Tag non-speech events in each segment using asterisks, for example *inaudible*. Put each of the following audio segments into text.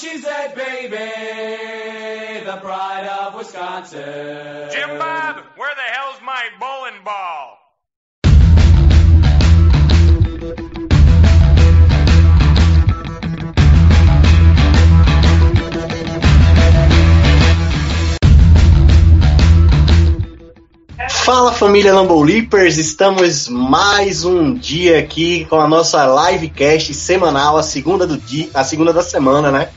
A cheesehead baby, the pride of Wisconsin. Jim Bob, where the hell's my bowling ball? Fala família Lambo Leapers, estamos mais um dia aqui com a nossa livecast semanal, a segunda do dia, a segunda da semana, né?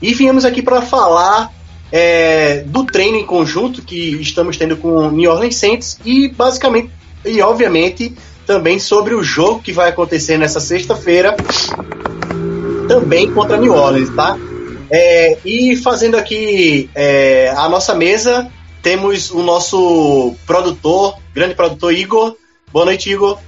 E viemos aqui para falar é, do treino em conjunto que estamos tendo com o New Orleans Saints e basicamente e obviamente também sobre o jogo que vai acontecer nessa sexta-feira, também contra New Orleans, tá? É, e fazendo aqui é, a nossa mesa, temos o nosso produtor, grande produtor Igor. Boa noite, Igor.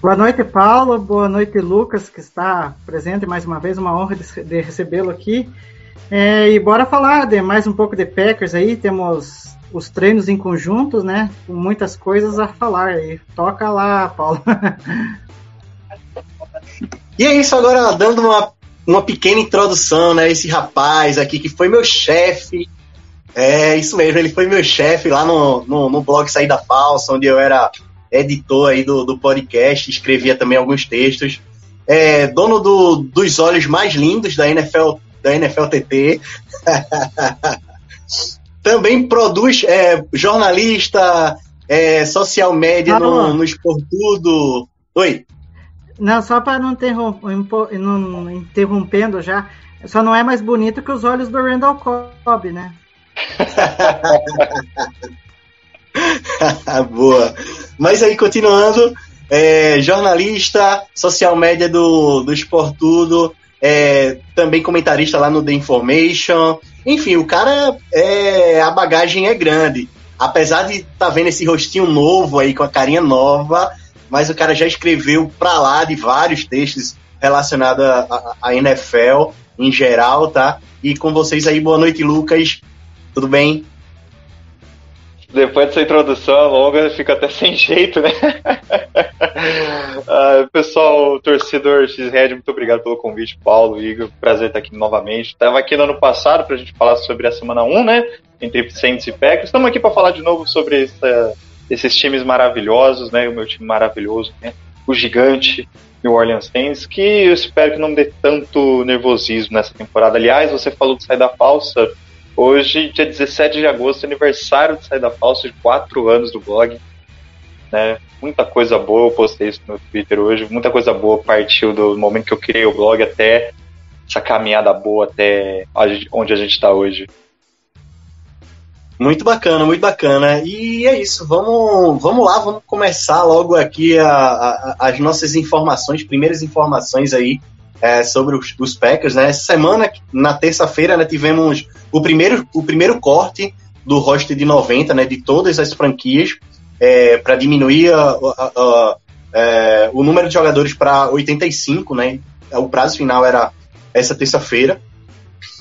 Boa noite, Paulo. Boa noite, Lucas, que está presente mais uma vez. Uma honra de, de recebê-lo aqui. É, e bora falar de mais um pouco de Packers aí. Temos os treinos em conjuntos, né? Com muitas coisas a falar aí. Toca lá, Paulo. *laughs* E é isso, agora dando uma, uma pequena introdução, né? Esse rapaz aqui que foi meu chefe. É isso mesmo, ele foi meu chefe lá no, no, no blog Saída Falsa, onde eu era editor aí do, do podcast, escrevia também alguns textos. É, dono do, dos olhos mais lindos da NFL, da NFL TT. *laughs* também produz é, jornalista, é, social media no, Alô? no Esportudo. Oi. Não, só para não, não interrompendo já, só não é mais bonito que os olhos do Randall Cobb, né? *laughs* *laughs* Boa. Mas aí, continuando, é, jornalista, social media do, do Esportudo, é, também comentarista lá no The Information. Enfim, o cara, é, a bagagem é grande. Apesar de estar tá vendo esse rostinho novo aí, com a carinha nova, mas o cara já escreveu pra lá de vários textos relacionados à NFL em geral, tá? E com vocês aí, boa noite, Lucas. Tudo bem? Depois dessa introdução longa, fica até *laughs* sem jeito, né? Ah, pessoal, torcedor X-Red, muito obrigado pelo convite, Paulo, Igor. Prazer estar aqui novamente. Estava aqui no ano passado para a gente falar sobre a semana 1, né? Entre Saints e Packers. Estamos aqui para falar de novo sobre essa- esses times maravilhosos, né? O meu time maravilhoso, né? O gigante New Orleans Saints, que eu espero que não dê tanto nervosismo nessa temporada. Aliás, você falou de saída falsa. Hoje, dia 17 de agosto, aniversário de Saída Falsa de 4 anos do blog. Né? Muita coisa boa, eu postei isso no Twitter hoje. Muita coisa boa partiu do momento que eu criei o blog até essa caminhada boa até onde a gente está hoje. Muito bacana, muito bacana. E é isso, vamos, vamos lá, vamos começar logo aqui a- a- as nossas informações, primeiras informações aí é, sobre os, os Packers, né? Essa semana, na terça-feira, né, tivemos o primeiro, o primeiro corte do roster de 90, né, de todas as franquias, para diminuir a- a- a- é, o número de jogadores para 85, né? O prazo final era essa terça-feira.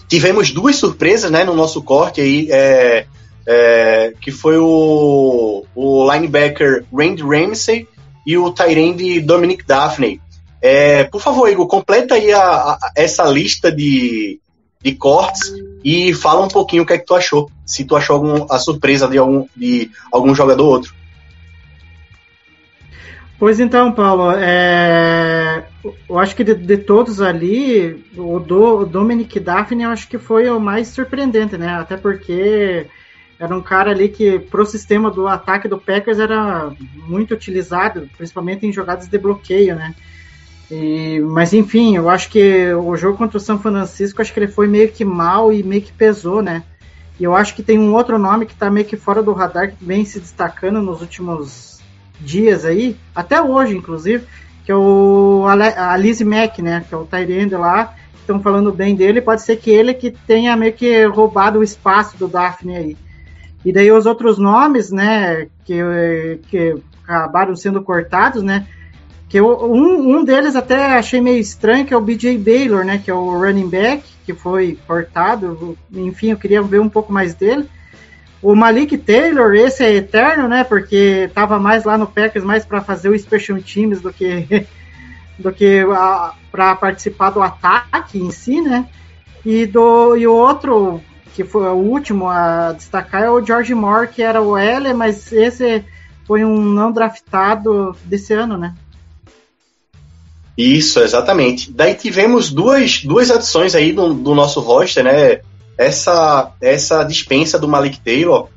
Tivemos duas surpresas, né, no nosso corte aí, é, é, que foi o, o linebacker Randy Ramsey e o Tyrande Dominic Daphne. É, por favor, Igor, completa aí a- a- essa lista de, de cortes e fala um pouquinho o que é que tu achou. Se tu achou algum, a surpresa de algum, de algum jogador ou outro. Pois então, Paulo, é, eu acho que de, de todos ali, o, do, o Dominic Daphne eu acho que foi o mais surpreendente, né? Até porque era um cara ali que, pro sistema do ataque do Packers, era muito utilizado, principalmente em jogadas de bloqueio, né? E, mas enfim, eu acho que o jogo contra o São Francisco, acho que ele foi meio que mal e meio que pesou, né? E eu acho que tem um outro nome que tá meio que fora do radar, que vem se destacando nos últimos dias aí, até hoje, inclusive, que é o Ale- a Alice Mack, né? Que é o Tyrande lá. Estão falando bem dele. Pode ser que ele que tenha meio que roubado o espaço do Daphne aí. E daí os outros nomes, né? Que, que acabaram sendo cortados, né? Que eu- um, um deles até achei meio estranho, que é o BJ Baylor, né? Que é o running back, que foi cortado. Enfim, eu queria ver um pouco mais dele. O Malik Taylor, esse é eterno, né? Porque tava mais lá no Packers, mais para fazer o Special Teams do que *laughs* do que para participar do ataque em si, né? E do e o outro que foi o último a destacar é o George Moore, que era o L, mas esse foi um não draftado desse ano, né? Isso, exatamente. Daí tivemos duas, duas adições aí do, do nosso roster, né? Essa, essa dispensa do Malik Taylor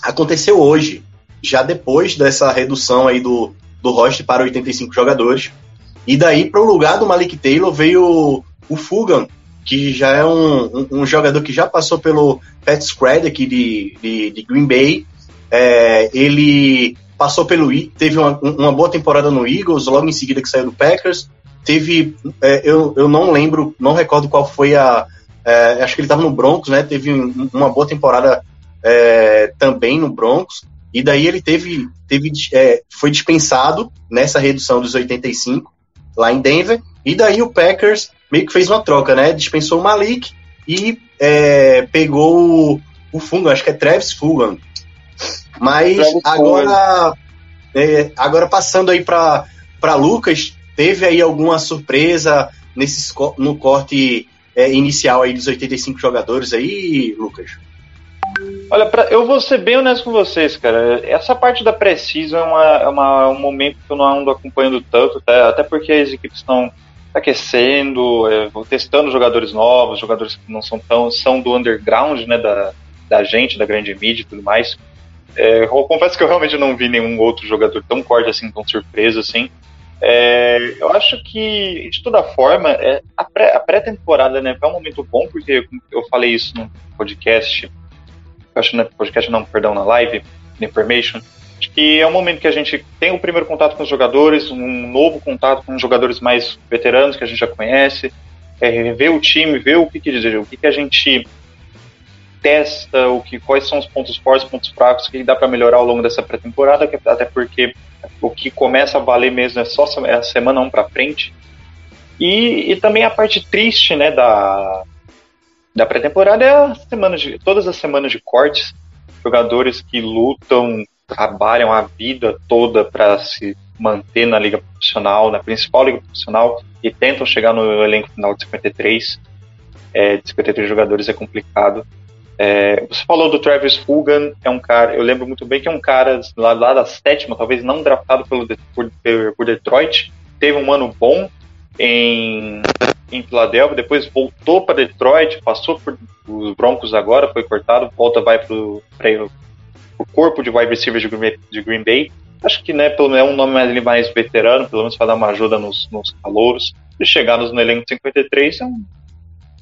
aconteceu hoje, já depois dessa redução aí do, do roster para 85 jogadores. E daí, para o lugar do Malik Taylor, veio o, Fugan, que já é um, um, um jogador que já passou pelo Pat Spread aqui de, de, de Green Bay. É, ele passou pelo I- teve uma, uma boa temporada no Eagles, logo em seguida que saiu do Packers. Teve, é, eu, eu não lembro, não recordo qual foi a. é, acho que ele estava no Broncos, né? Teve um- uma boa temporada é, também no Broncos. E daí ele teve, teve é, foi dispensado nessa redução dos 85 lá em Denver. E daí o Packers meio que fez uma troca, né? Dispensou o Malik e é, pegou o, o acho que é Travis Fulgham. Mas agora, é, agora passando aí para Lucas, teve aí alguma surpresa nesse, no corte é, inicial aí dos 85 jogadores aí, Lucas? Olha, pra- eu vou ser bem honesto com vocês, cara. Essa parte da Precision é, uma, é uma- um momento que eu não ando acompanhando tanto, tá? até porque as equipes estão aquecendo, é, testando jogadores novos, jogadores que não são tão são do underground, né, da, da gente, da grande mídia e tudo mais. É, eu confesso que eu realmente não vi nenhum outro jogador tão forte assim, tão surpreso assim. É, eu acho que, de toda forma, é, a pré- a pré-temporada né, é um momento bom, porque eu falei isso no podcast acho no podcast não, perdão, na live, na Information, que é um momento que a gente tem o primeiro contato com os jogadores, um novo contato com os jogadores mais veteranos que a gente já conhece, é, ver o time, ver o que, que o que, que a gente testa, o que, quais são os pontos fortes, pontos fracos, que dá para melhorar ao longo dessa pré-temporada, que- até porque o que começa a valer mesmo é só é a semana 1 para frente. E, e também a parte triste, né, da, da pré-temporada é a semana de, todas as semanas de cortes, jogadores que lutam, trabalham a vida toda para se manter na liga profissional, na principal liga profissional e tentam chegar no elenco final de 53. É, de 53 jogadores é complicado. É, você falou do Travis Fulgham, é um cara, eu lembro muito bem que é um cara lá, lá da sétima, talvez não draftado pelo, por, por Detroit, teve um ano bom em, em Filadélfia, depois voltou para Detroit, passou por os Broncos agora, foi cortado, volta, vai para o corpo de wide receiver de Green Bay. De Green Bay. Acho que né, pelo menos é um nome mais, mais veterano, pelo menos para dar uma ajuda nos, nos calouros. E chegar no elenco 53 é um,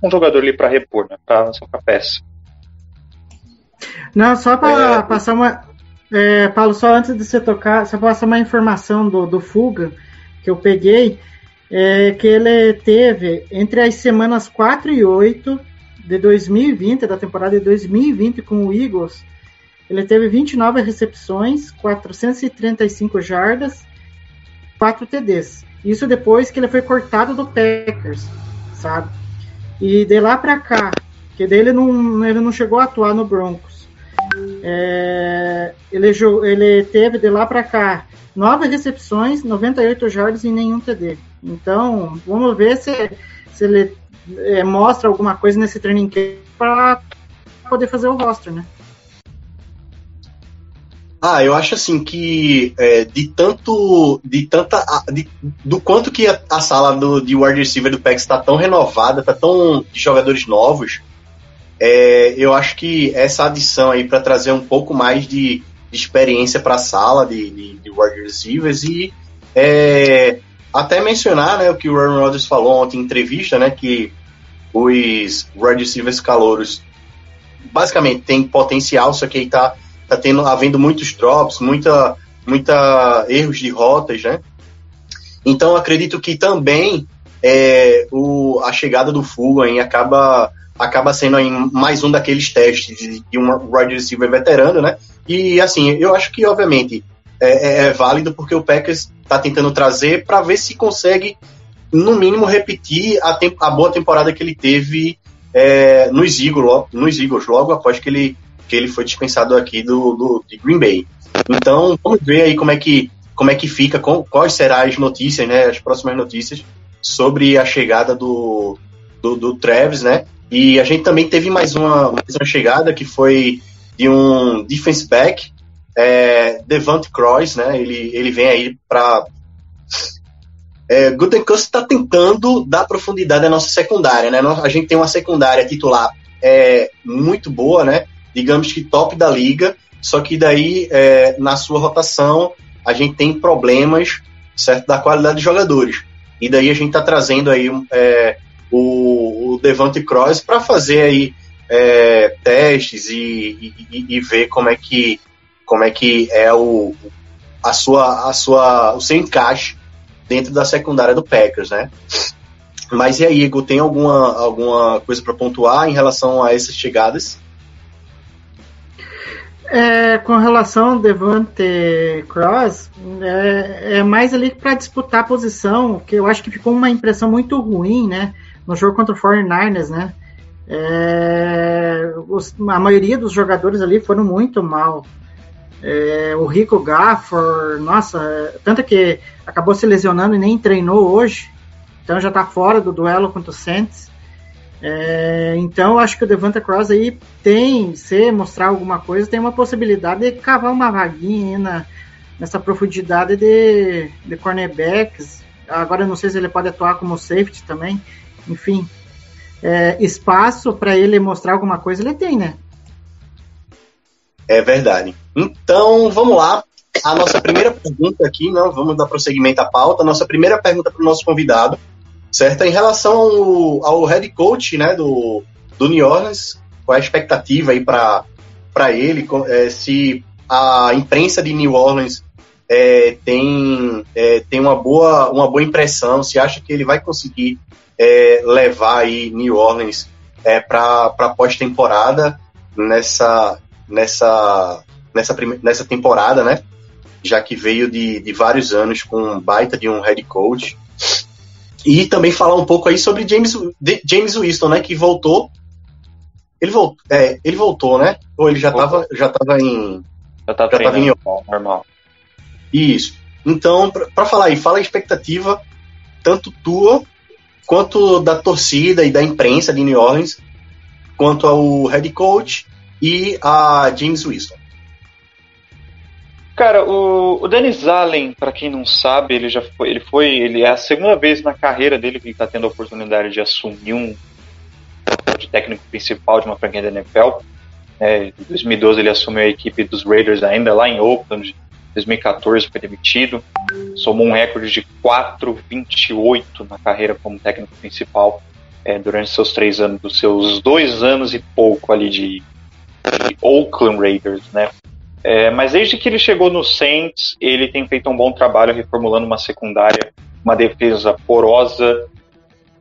um jogador ali para repor, né, para a peça. Não, só para É. passar uma. É, Paulo, só antes de você tocar, só passar uma informação do, do Fuga que eu peguei, é que ele teve entre as semanas 4 e 8 de 2020, da temporada de 2020 com o Eagles, ele teve 29 recepções, 435 jardas, 4 TDs. Isso depois que ele foi cortado do Packers, sabe? E de lá pra cá, que dele não, ele não chegou a atuar no Broncos. É, ele, ele teve de lá para cá nove recepções, 98 jardas e nenhum TD. Então, vamos ver se, se ele é, mostra alguma coisa nesse training camp para poder fazer o roster, né? Ah, eu acho assim que é, de tanto. de tanta. de- do quanto que a, a sala do, de wide receiver do PEX está tão renovada, tá tão de jogadores novos, é, eu acho que essa adição aí para trazer um pouco mais de, de experiência para a sala de, de, de wide receivers e é, até mencionar né, o que o Aaron Rodgers falou ontem em entrevista, né, que os wide receivers calouros basicamente tem potencial, só que aí tá, tá tendo, havendo muitos drops, muita, muita erros de rotas, né? Então acredito que também é, o, a chegada do Fulham acaba acaba sendo mais um daqueles testes de, de um wide receiver veterano, né? E assim, eu acho que obviamente é, é, é válido porque o Packers está tentando trazer para ver se consegue no mínimo repetir a, a boa temporada que ele teve é, nos, Eagles, nos Eagles, logo após que ele, que ele foi dispensado aqui do, do de Green Bay. Então, vamos ver aí como é que, como é que fica, com, quais serão as notícias, né, as próximas notícias sobre a chegada do, do, do Travis, né? E a gente também teve mais uma, mais uma chegada que foi de um defense back, é, Devante Cross, né? Ele, ele vem aí para é, Gutenkust está tentando dar profundidade à nossa secundária, né? A gente tem uma secundária titular é, muito boa, né? Digamos que top da liga, só que daí é, na sua rotação a gente tem problemas, certo, da qualidade de jogadores. E daí a gente está trazendo aí é, o, o Devante Cross para fazer aí é, testes e, e, e, ver como é que como é que é o a sua a sua o seu encaixe dentro da secundária do Packers, né? Mas e aí, Igor, tem alguma, alguma coisa para pontuar em relação a essas chegadas? É, com relação ao Devante Cross, é, é mais ali para disputar a posição, que eu acho que ficou uma impressão muito ruim, né? No jogo contra o 49ers, né? É, os, a maioria dos jogadores ali foram muito mal. É, o Rico Gafford, nossa, tanto que acabou se lesionando e nem treinou hoje, então já está fora do duelo contra o Saints. É, então acho que o Devante Cross aí tem, se mostrar alguma coisa, tem uma possibilidade de cavar uma vaguinha na, nessa profundidade de, de cornerbacks. Agora não sei se ele pode atuar como safety também. Enfim, é, espaço para ele mostrar alguma coisa ele tem, né? É verdade. Então, vamos lá. A nossa primeira pergunta aqui, não, vamos dar prosseguimento à pauta. A nossa primeira pergunta para o nosso convidado, certo? Em relação ao, ao head coach né, do, do New Orleans, qual é a expectativa aí para ele? É, se a imprensa de New Orleans é, tem, é, tem uma, boa, uma boa impressão, se acha que ele vai conseguir é, levar aí New Orleans é, para pós-temporada nessa, nessa, nessa, nessa temporada, né? Já que veio de, de vários anos com um baita de um head coach. E também falar um pouco aí sobre James, James Winston, né? Que voltou. Ele, voltou, é, ele voltou, né? Ou ele já estava já tava em. Já tá já tava em normal. Isso. Então, para falar aí, fala a expectativa, tanto tua quanto da torcida e da imprensa de New Orleans, quanto ao head coach e a James Winston. Cara, o, o Dennis Allen, para quem não sabe, ele já foi, ele foi, ele é a segunda vez na carreira dele que está tendo a oportunidade de assumir um de técnico principal de uma franquia da NFL. É, em 2012 ele assumiu a equipe dos Raiders ainda lá em Oakland. 2014 foi demitido, somou um recorde de 4-28 na carreira como técnico principal é, durante seus três anos, dos seus dois anos e pouco ali de de Oakland Raiders, né? É, mas desde que ele chegou no Saints, ele tem feito um bom trabalho reformulando uma secundária, uma defesa porosa.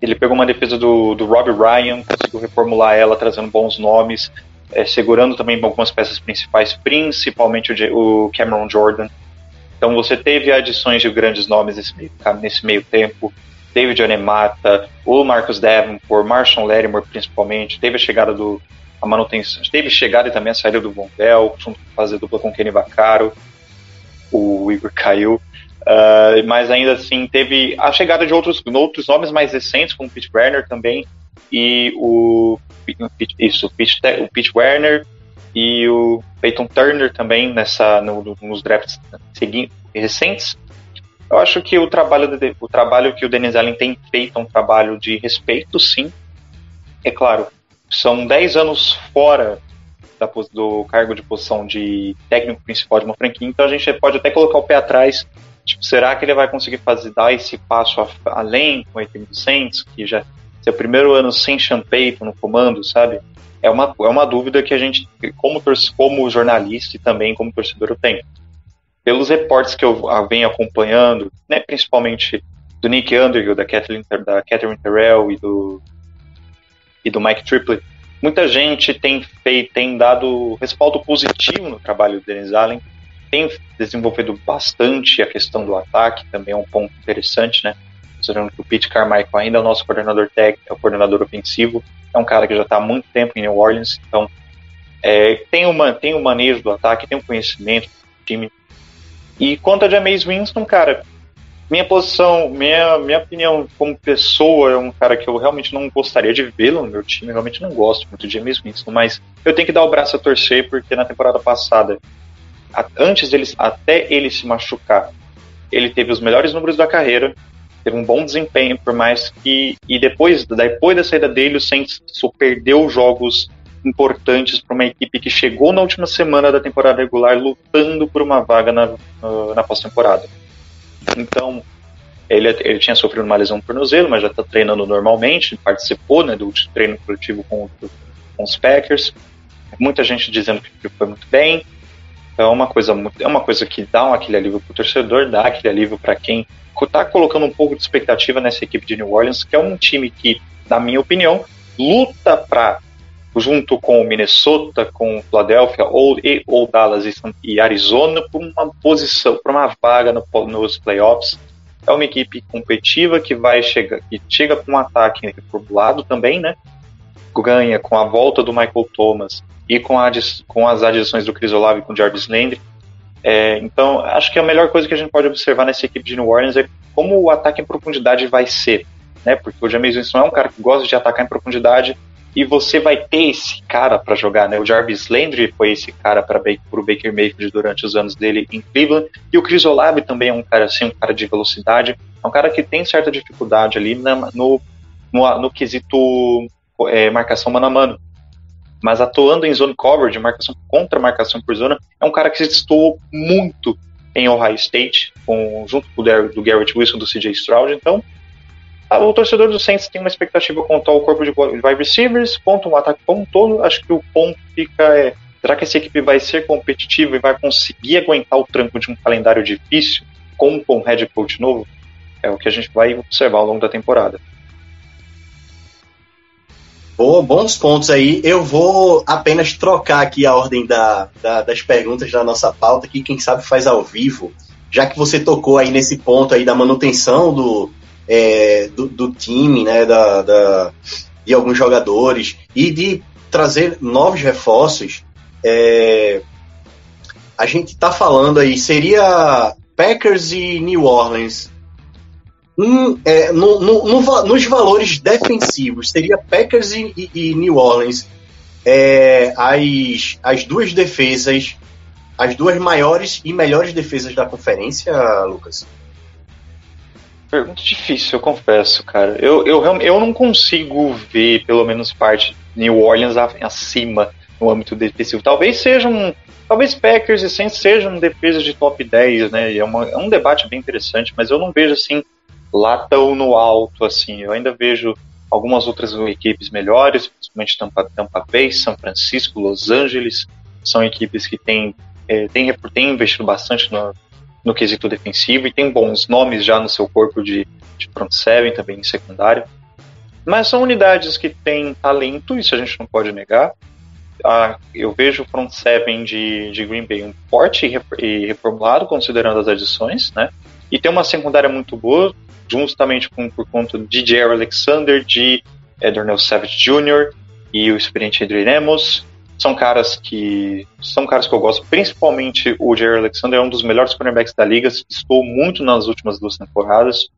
Ele pegou uma defesa do, do Robbie Ryan, conseguiu reformular ela, trazendo bons nomes, é, segurando também algumas peças principais, principalmente o, o, Cameron Jordan. Então você teve adições de grandes nomes nesse meio, nesse meio tempo. David Anemata, o Marcus Davenport, Marshall Lattimore principalmente. Teve a chegada do a manutenção. Teve chegada e também a saída do Vondel, junto com fazer dupla com Kenny Vaccaro, o Igor caiu. Uh, mas ainda assim teve a chegada de outros, outros nomes mais recentes, como Pete Werner também, e o isso, o Pete, o Werner e o Peyton Turner também nessa no, nos drafts recentes. Eu acho que o trabalho, de, o trabalho que o Dennis Allen tem feito é um trabalho de respeito, sim. É claro, são 10 anos fora da, do cargo de posição de técnico principal de uma franquia, então a gente pode até colocar o pé atrás. Tipo, será que ele vai conseguir fazer dar esse passo a, além com equipe do Saints, que já o primeiro ano sem Sean Payton no comando, sabe? É uma, é uma dúvida que a gente, como, como jornalista e também como torcedor, eu tenho. pelos reportes que eu venho acompanhando, né, principalmente do Nick Underhill, da Catherine, da Catherine Terrell e do, e do Mike Triplett, muita gente tem, feito, tem dado respaldo positivo no trabalho do Dennis Allen, tem desenvolvido bastante a questão do ataque, também é um ponto interessante, né? Considerando que o Pete Carmichael ainda é o nosso coordenador técnico, é o coordenador ofensivo, é um cara que já está há muito tempo em New Orleans, então é, tem, uma, tem o manejo do ataque, tem o conhecimento do time. E quanto a Jameis Winston, cara, minha posição, minha, minha opinião como pessoa é um cara que eu realmente não gostaria de vê-lo no meu time, realmente não gosto muito de James Winston, mas eu tenho que dar o braço a torcer porque na temporada passada antes dele, até ele se machucar, ele teve os melhores números da carreira, teve um bom desempenho, por mais que. E depois, depois da saída dele, o Saints perdeu jogos importantes para uma equipe que chegou na última semana da temporada regular lutando por uma vaga na, na pós-temporada. Então, ele, ele tinha sofrido uma lesão no tornozelo, mas já está treinando normalmente, participou né, do treino coletivo com, com os Packers. Muita gente dizendo que foi muito bem é uma coisa é uma coisa que dá aquele alívio para o torcedor, dá aquele alívio para quem está colocando um pouco de expectativa nessa equipe de New Orleans, que é um time que, na minha opinião, luta para junto com o Minnesota, com o Philadelphia ou, e, ou Dallas e, Arizona por uma posição, por uma vaga no, nos playoffs. É uma equipe competitiva que vai chegar, que chega com um ataque reformulado também, né? Ganha com a volta do Michael Thomas e com, a, com as adições do Chris Olave e com o Jarvis Landry. É, então, acho que a melhor coisa que a gente pode observar nessa equipe de New Orleans é como o ataque em profundidade vai ser, né? Porque o James Winston é um cara que gosta de atacar em profundidade e você vai ter esse cara para jogar, né? O Jarvis Landry foi esse cara para o Baker Mayfield durante os anos dele em Cleveland e o Chris Olave também é um cara assim, um cara de velocidade, é um cara que tem certa dificuldade ali na, no, no, no quesito é, marcação mano a mano mas atuando em zone coverage, marcação contra marcação por zona, é um cara que se destacou muito em Ohio State, com, junto com o do Garrett Wilson, do CJ Stroud. Então, o torcedor do Saints tem uma expectativa quanto ao corpo de wide receivers, quanto ao ataque como um todo. Acho que o ponto fica é: será que essa equipe vai ser competitiva e vai conseguir aguentar o tranco de um calendário difícil com um head coach novo? É o que a gente vai observar ao longo da temporada. Boa, bons pontos aí. Eu vou apenas trocar aqui a ordem da, da, das perguntas da nossa pauta, que quem sabe faz ao vivo, já que você tocou aí nesse ponto aí da manutenção do, é, do, do, time, né, da, da, de alguns jogadores e de trazer novos reforços. É, a gente está falando aí, seria Packers e New Orleans um, é, no, no, no, nos valores defensivos, seria Packers e, e, e New Orleans é, as, as duas defesas, as duas maiores e melhores defesas da conferência, Lucas? Pergunta difícil, eu confesso, cara. Eu, eu, eu não consigo ver, pelo menos, parte New Orleans acima no âmbito defensivo. Talvez sejam. Talvez Packers e Saints sejam defesas de top 10, né? É, uma, é um debate bem interessante, mas eu não vejo assim lá tão no alto, assim. Eu ainda vejo algumas outras equipes melhores, principalmente Tampa, Tampa Bay, São Francisco, Los Angeles, são equipes que têm, é, têm, têm investido bastante no, no quesito defensivo e tem bons nomes já no seu corpo de, de front seven, também em secundário. Mas são unidades que têm talento, isso a gente não pode negar. Ah, eu vejo o front seven de, de Green Bay um forte e reformulado, considerando as adições, né? E tem uma secundária muito boa, justamente com, por conta de J.R. Alexander, de Edernel Savage Jr. e o experiente Adrian Amos. São caras que são caras que eu gosto, principalmente o J.R. Alexander é um dos melhores cornerbacks da liga, estou muito nas últimas duas temporadas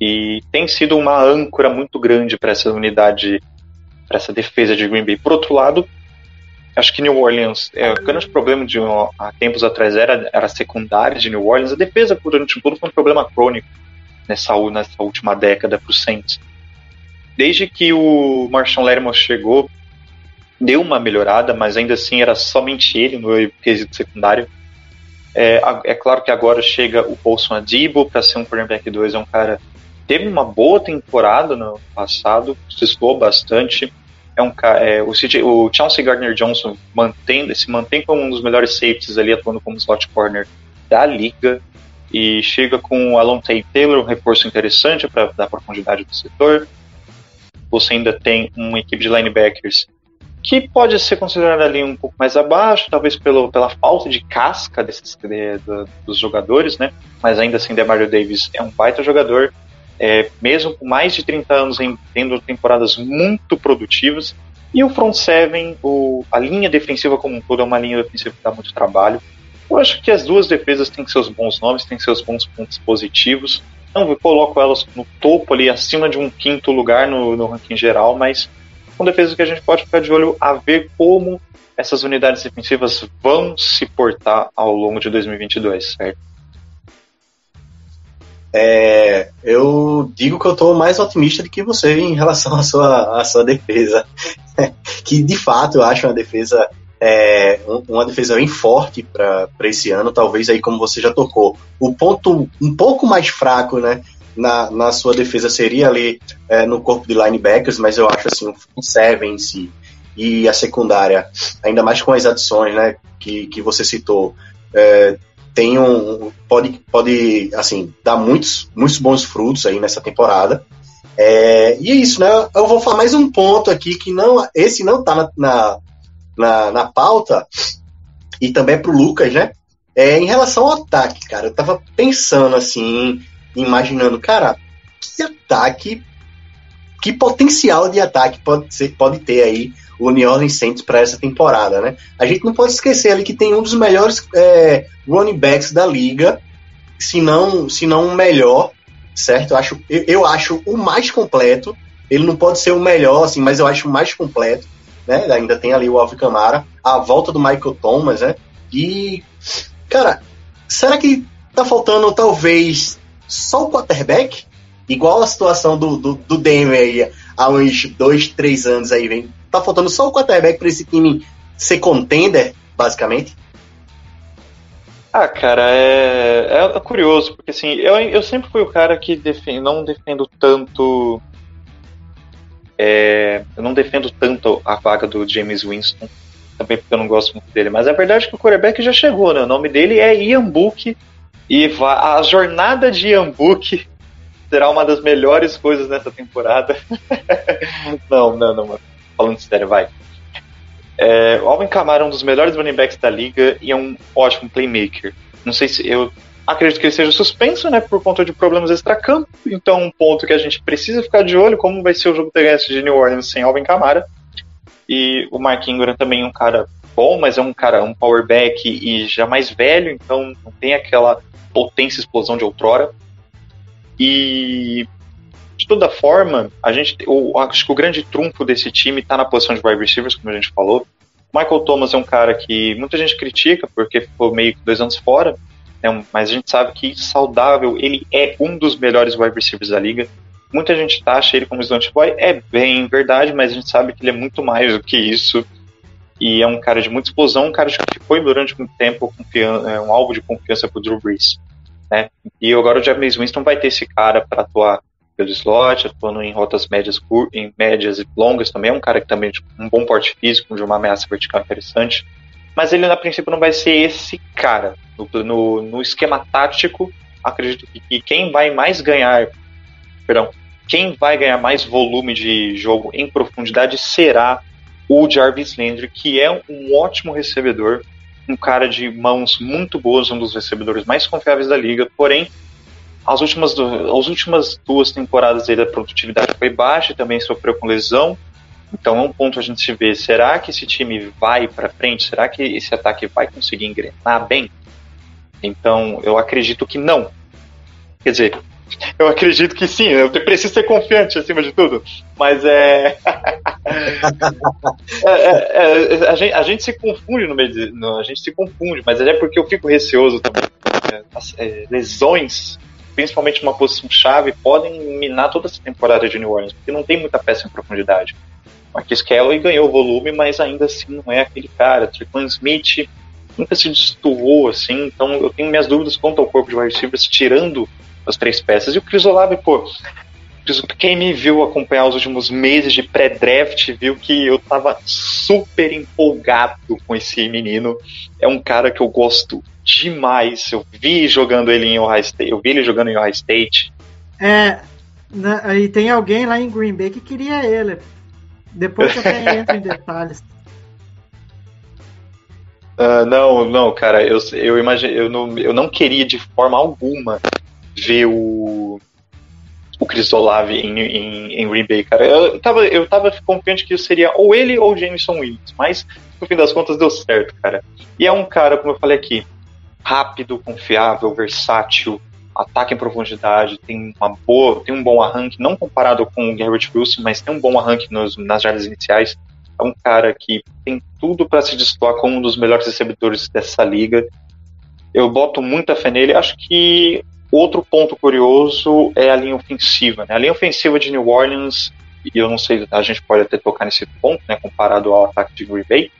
e tem sido uma âncora muito grande para essa unidade, para essa defesa de Green Bay. Por outro lado, acho que New Orleans, é, o grande problema de há tempos atrás era, era a secundária de New Orleans, a defesa durante tudo foi um problema crônico nessa, nessa última década para o Saints. Desde que o Marshall Lattimore chegou, deu uma melhorada, mas ainda assim era somente ele no quesito secundário. É, é claro que agora chega o Paulson Adibo para ser um cornerback 2, é um cara teve uma boa temporada no passado, testou bastante. É um é, o, CJ, o Gardner Johnson mantém, se mantém como um dos melhores safeties ali, atuando como slot corner da liga e chega com o Alontae Taylor, um reforço interessante para dar profundidade do setor. Você ainda tem uma equipe de linebackers que pode ser considerada ali um pouco mais abaixo, talvez pelo, pela falta de casca desses, de, de, dos jogadores, né? Mas ainda assim, Demario Davis é um baita jogador, é, mesmo com mais de 30 anos em, tendo temporadas muito produtivas. E o front seven, o, a linha defensiva como um todo é uma linha defensiva que dá muito trabalho. Eu acho que as duas defesas têm seus bons nomes, têm seus bons pontos positivos. Não coloco elas no topo ali, acima de um quinto lugar no, no ranking geral, mas são defesas que a gente pode ficar de olho a ver como essas unidades defensivas vão se portar ao longo de 2022, certo? É, eu digo que eu estou mais otimista do que você em relação à sua, à sua defesa. *laughs* que de fato eu acho uma defesa é, uma defesa bem forte para esse ano, talvez aí como você já tocou. O ponto um pouco mais fraco, né, na, na sua defesa seria ali é, no corpo de linebackers, mas eu acho assim, o Seven em si e a secundária, ainda mais com as adições, né, que, que você citou, é, tem um pode pode assim dar muitos muitos bons frutos aí nessa temporada. É, e é isso, né? Eu vou falar mais um ponto aqui que não esse não tá na, na, na, na pauta e também é pro Lucas, né? É, em relação ao ataque, cara, eu tava pensando assim, imaginando, cara, que ataque, que potencial de ataque pode, ser, pode ter aí o New Orleans Saints para essa temporada, né? A gente não pode esquecer ali que tem um dos melhores é, running backs da liga, se não, se não o melhor, certo? Eu acho, eu, eu, acho o mais completo. Ele não pode ser o melhor, assim, mas eu acho o mais completo, né? Ainda tem ali o Alvin Kamara, a volta do Michael Thomas, né? E, cara, será que tá faltando talvez só o quarterback? Igual a situação do, do, do Denver aí há uns dois, três anos aí, vem tá faltando só o quarterback para esse time ser contender, basicamente? Ah, cara, é, é curioso, porque assim, eu, eu sempre fui o cara que defendo, não defendo tanto. É, eu não defendo tanto a vaga do James Winston, também porque eu não gosto muito dele, mas a verdade é que o quarterback já chegou, né? O nome dele é Ian Book, e a jornada de Ian Book será uma das melhores coisas nessa temporada. *laughs* não, não, não, falando sério, vai. É, o Alvin Kamara é um dos melhores running backs da liga e é um ótimo playmaker. Não sei se eu acredito que ele seja suspenso, né, por conta de problemas extracampo. Então, um ponto que a gente precisa ficar de olho como vai ser o jogo terrestre de New Orleans sem Alvin Kamara. E o Mark Ingram também é um cara bom, mas é um cara um power back e já mais velho, então não tem aquela potência explosão de outrora. E de toda forma, a gente, o, acho que o grande trunfo desse time está na posição de wide receivers, como a gente falou. Michael Thomas é um cara que muita gente critica porque ficou meio que dois anos fora, né, mas a gente sabe que saudável, ele é um dos melhores wide receivers da liga. Muita gente taxa ele como slot boy, é bem verdade, mas a gente sabe que ele é muito mais do que isso. E é um cara de muita explosão, um cara que foi durante muito tempo é, um alvo de confiança para o Drew Brees. Né? E agora o James Winston vai ter esse cara para atuar pelo slot, atuando em rotas médias, em médias e longas também. É um cara que também tem um bom porte físico, de uma ameaça vertical interessante. Mas ele, a princípio, não vai ser esse cara. No, no, no esquema tático, acredito que, que quem vai mais ganhar, perdão, quem vai ganhar mais volume de jogo em profundidade será o Jarvis Landry, que é um ótimo recebedor, um cara de mãos muito boas, um dos recebedores mais confiáveis da liga, porém as últimas, as últimas duas temporadas aí da produtividade foi baixa também sofreu com lesão. Então é um ponto a gente se vê. Será que esse time vai para frente? Será que esse ataque vai conseguir engrenar bem? Então eu acredito que não. Quer dizer, *laughs* eu acredito que sim. Eu preciso ser confiante acima de tudo. Mas é. *laughs* é, é, é a, gente, a, gente, se confunde no meio de, no, a gente se confunde, mas é porque eu fico receoso também. É, lesões principalmente uma posição chave, podem minar toda essa temporada de New Orleans, porque não tem muita peça em profundidade. Marquis Calloway ganhou volume, mas ainda assim não é aquele cara. Trequan Smith nunca se destoou assim, então eu tenho minhas dúvidas quanto ao corpo de wide receivers, tirando as três peças. E o Chris Olave, pô, quem me viu acompanhar os últimos meses de pré-draft viu que eu tava super empolgado com esse menino. É um cara que eu gosto demais. Eu vi jogando ele em Ohio State, eu vi ele jogando em Ohio State. É, na- e tem alguém lá em Green Bay que queria ele. Depois eu até entro em detalhes. *laughs* Ah, não, não, cara, eu, eu imagino, eu não, eu não queria de forma alguma ver o o Chris Olave em, em, em Green Bay, cara. Eu tava, eu tava confiante que seria ou ele ou Jameson Williams, mas no fim das contas deu certo, cara. E é um cara, como eu falei aqui, rápido, confiável, versátil, ataque em profundidade, tem uma boa, tem um bom arranque, não comparado com o Garrett Wilson, mas tem um bom arranque nos, nas jardas iniciais. É um cara que tem tudo para se destoar como um dos melhores recebedores dessa liga. Eu boto muita fé nele. Acho que outro ponto curioso é a linha ofensiva. Né? A linha ofensiva de New Orleans, e eu não sei, a gente pode até tocar nesse ponto, né, comparado ao ataque de Green Bay.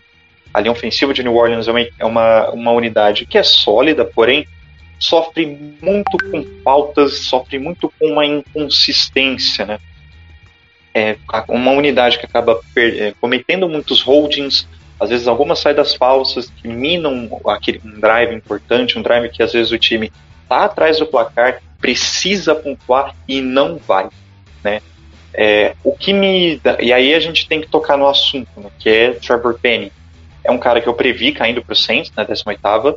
A linha ofensiva de New Orleans é uma, é uma, uma unidade que é sólida, porém sofre muito com faltas, sofre muito com uma inconsistência, né? É uma unidade que acaba é, cometendo muitos holdings, às vezes algumas saídas falsas que minam aquele, um drive importante, um drive que às vezes o time está atrás do placar, precisa pontuar e não vai, né? É, o que me dá- e aí a gente tem que tocar no assunto, né, que é Trevor Penny. É um cara que eu previ caindo para o Saints na 18ª,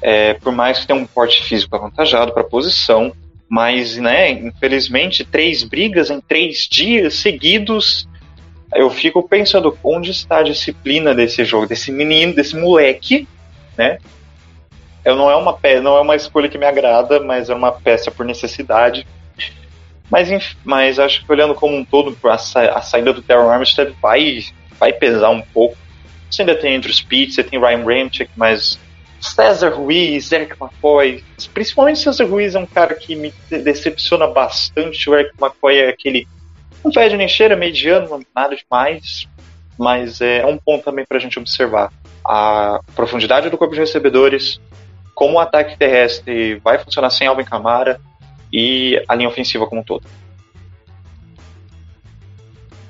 é, por mais que tenha um porte físico avantajado para a posição, mas, né, infelizmente, três brigas em três dias seguidos, eu fico pensando onde está a disciplina desse jogo, desse menino, desse moleque, né? Eu não é uma não é uma escolha que me agrada, mas é uma peça por necessidade. Mas, mas acho que olhando como um todo, a, sa- a saída do Terrell Armstead vai, vai pesar um pouco. Você ainda tem Andrew Speed, você tem Ryan Ramchick, mas César Ruiz, Eric McCoy, principalmente César Ruiz é um cara que me de- decepciona bastante. O Eric McCoy é aquele. Não fede nem cheira, mediano, nada demais. Mas é um ponto também para a gente observar. A profundidade do corpo de recebedores, como o ataque terrestre vai funcionar sem Alvin Kamara e a linha ofensiva como um todo.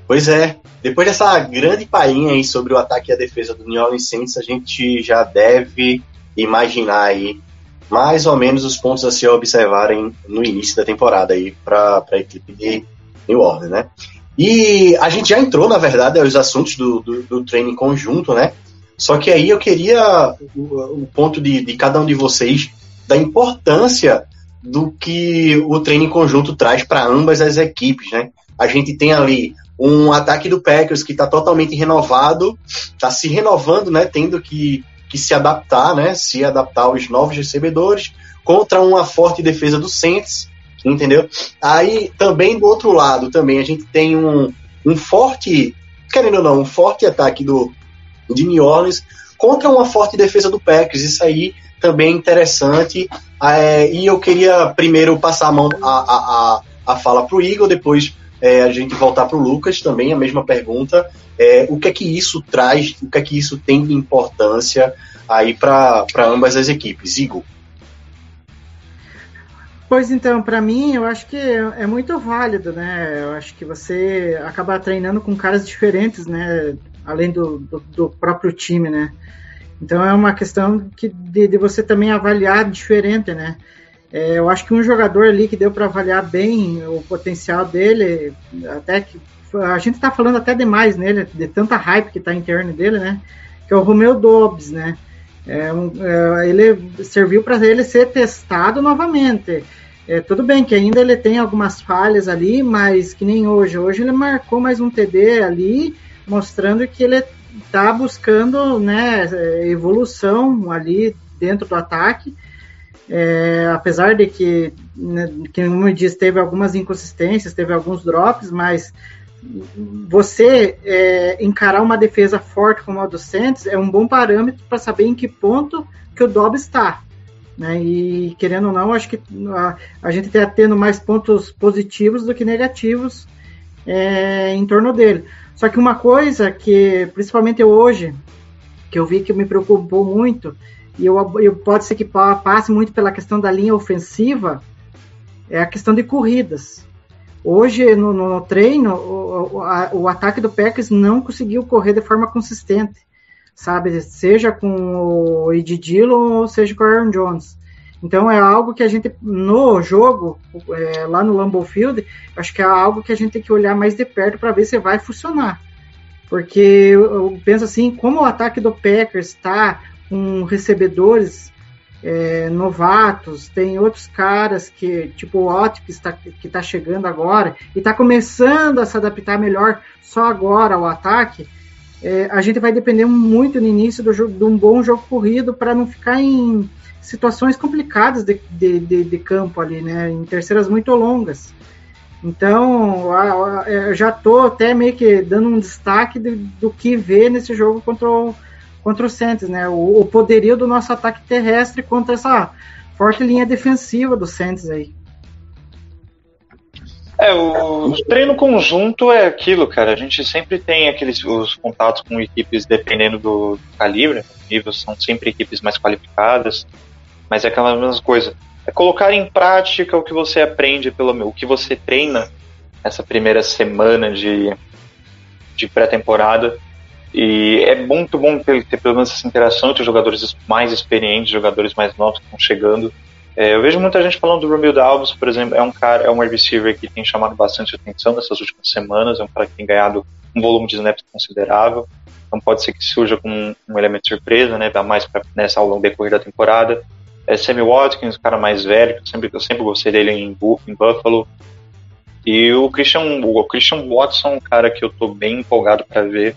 Pois é, depois dessa grande palhinha aí sobre o ataque e a defesa do New Orleans Saints, a gente já deve imaginar aí mais ou menos os pontos a se observarem no início da temporada aí para a equipe de New Orleans, né? E a gente já entrou, na verdade, aos assuntos do, do, do treino conjunto, né? Só que aí eu queria o, o ponto de, de cada um de vocês da importância do que o treino em conjunto traz para ambas as equipes, né? A gente tem ali um ataque do Packers que está totalmente renovado, está se renovando, né? Tendo que, que se adaptar, né? Se adaptar aos novos recebedores contra uma forte defesa do Saints, entendeu? Aí também do outro lado também a gente tem um, um forte, querendo ou não, um forte ataque do de New Orleans contra uma forte defesa do Packers. Isso aí também é interessante. É, e eu queria primeiro passar a mão a, a, a, fala para o Igor, depois é, a gente voltar para o Lucas também, a mesma pergunta. É, o que é que isso traz, o que é que isso tem de importância aí para ambas as equipes? Igor. Pois então, para mim, eu acho que é muito válido, né? Eu acho que você acaba treinando com caras diferentes, né? Além do, do, do próprio time, né? Então é uma questão que, de, de você também avaliar diferente, né? É, eu acho que um jogador ali que deu para avaliar bem o potencial dele, até que a gente está falando até demais nele, de tanta hype que está em torno dele, né? Que é o Romeu Dobbs, né? É é, ele serviu para ele ser testado novamente. É, tudo bem que ainda ele tem algumas falhas ali, mas que nem hoje. Hoje ele marcou mais um TD ali, mostrando que ele está buscando né, evolução ali dentro do ataque. É, apesar de que, né, que como eu disse, teve algumas inconsistências, teve alguns drops, mas você é, encarar uma defesa forte como a do Santos é um bom parâmetro para saber em que ponto que o Dobbs está. Né? E querendo ou não, acho que a, a gente está tendo mais pontos positivos do que negativos é, em torno dele. Só que uma coisa que, principalmente hoje, que eu vi que me preocupou muito, e eu, eu pode ser que passe muito pela questão da linha ofensiva, é a questão de corridas. Hoje, no, no treino, o, a, o, ataque do Packers não conseguiu correr de forma consistente, sabe? Seja com o Ed Dillon ou seja com o Aaron Jones. Então é algo que a gente, no jogo, é, lá no Lambeau Field, acho que é algo que a gente tem que olhar mais de perto para ver se vai funcionar. Porque eu, penso assim, como o ataque do Packers está com recebedores é, novatos, tem outros caras que, tipo o Ott, que está, que está chegando agora, e está começando a se adaptar melhor só agora ao ataque, é, a gente vai depender muito no início do jogo, de um bom jogo corrido para não ficar em situações complicadas de, de, de, de, campo ali, né, em terceiras muito longas. Então, eu já estou até meio que dando um destaque do que ver nesse jogo contra o contra o Saints, né? O, o, poderio do nosso ataque terrestre contra essa forte linha defensiva do Saints aí. É, o, treino conjunto é aquilo, cara. A gente sempre tem aqueles os contatos com equipes dependendo do calibre, nível são sempre equipes mais qualificadas, mas é aquela mesma coisa. É colocar em prática o que você aprende pelo o que você treina essa primeira semana de, de pré-temporada e é muito bom ter, ter pelo menos essa interação entre os jogadores mais experientes, jogadores mais novos que estão chegando. É, eu vejo muita gente falando do Romeo Dalves, por exemplo, é um cara, é um receiver que tem chamado bastante atenção nessas últimas semanas, é um cara que tem ganhado um volume de snaps considerável, então pode ser que surja como um, um elemento surpresa, né, dá mais pra, nessa ao longo decorrer da temporada. É Sammy Watkins, um cara mais velho, que eu sempre, eu sempre gostei dele em, em Buffalo. E o Christian, o Christian Watson, um cara que eu tô bem empolgado para ver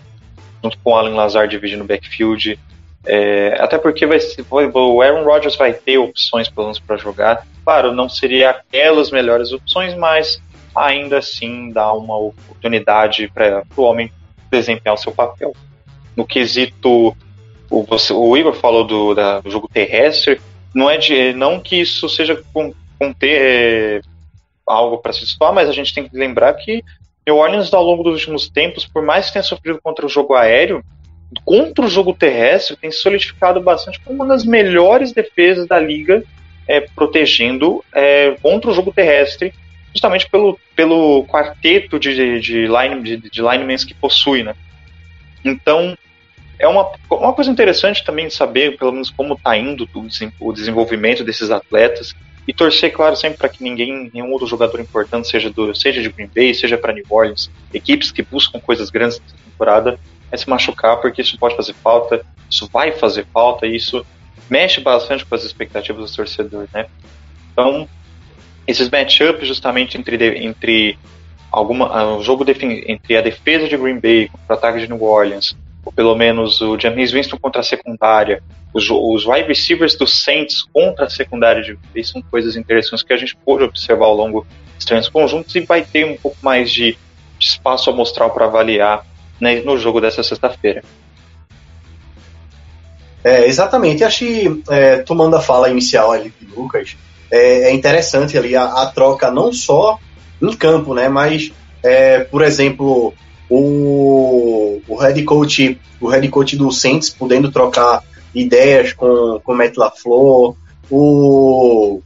junto com o Alan Lazar dividindo o backfield. É, até porque vai o Aaron Rodgers vai ter opções pelo menos para jogar. Claro, não seria aquelas melhores opções, mas ainda assim dá uma oportunidade para o homem desempenhar o seu papel. No quesito, o, você, o Igor falou do, da, do jogo terrestre, não é de, não que isso seja com, com ter é, algo para se situar, mas a gente tem que lembrar que New Orleans, ao longo dos últimos tempos, por mais que tenha sofrido contra o jogo aéreo, contra o jogo terrestre, tem se solidificado bastante como uma das melhores defesas da liga, é, protegendo é, contra o jogo terrestre, justamente pelo, pelo quarteto de, de, line, de, de linemen que possui. Né? Então, é uma, uma coisa interessante também de saber, pelo menos, como está indo o desenvolvimento desses atletas. E torcer, claro, sempre para que ninguém, nenhum outro jogador importante, seja, do, seja de Green Bay, seja para New Orleans, equipes que buscam coisas grandes nessa temporada, é se machucar, porque isso pode fazer falta, isso vai fazer falta, e isso mexe bastante com as expectativas dos torcedores, né? Então, esses matchups justamente entre, entre alguma, ah, o jogo entre a defesa de Green Bay contra o ataque de New Orleans, ou pelo menos o James Winston contra a secundária, os, os wide receivers do Saints contra a secundária de Bay são coisas interessantes que a gente pôde observar ao longo dos treinos conjuntos e vai ter um pouco mais de, de espaço amostral para avaliar né, no jogo dessa sexta-feira. É, exatamente, acho que é, tomando a fala inicial ali de Lucas, é, é interessante ali a, a, troca não só em campo, né, mas é, por exemplo o, o head coach o head coach do Saints podendo trocar ideias com com Matt LaFleur, o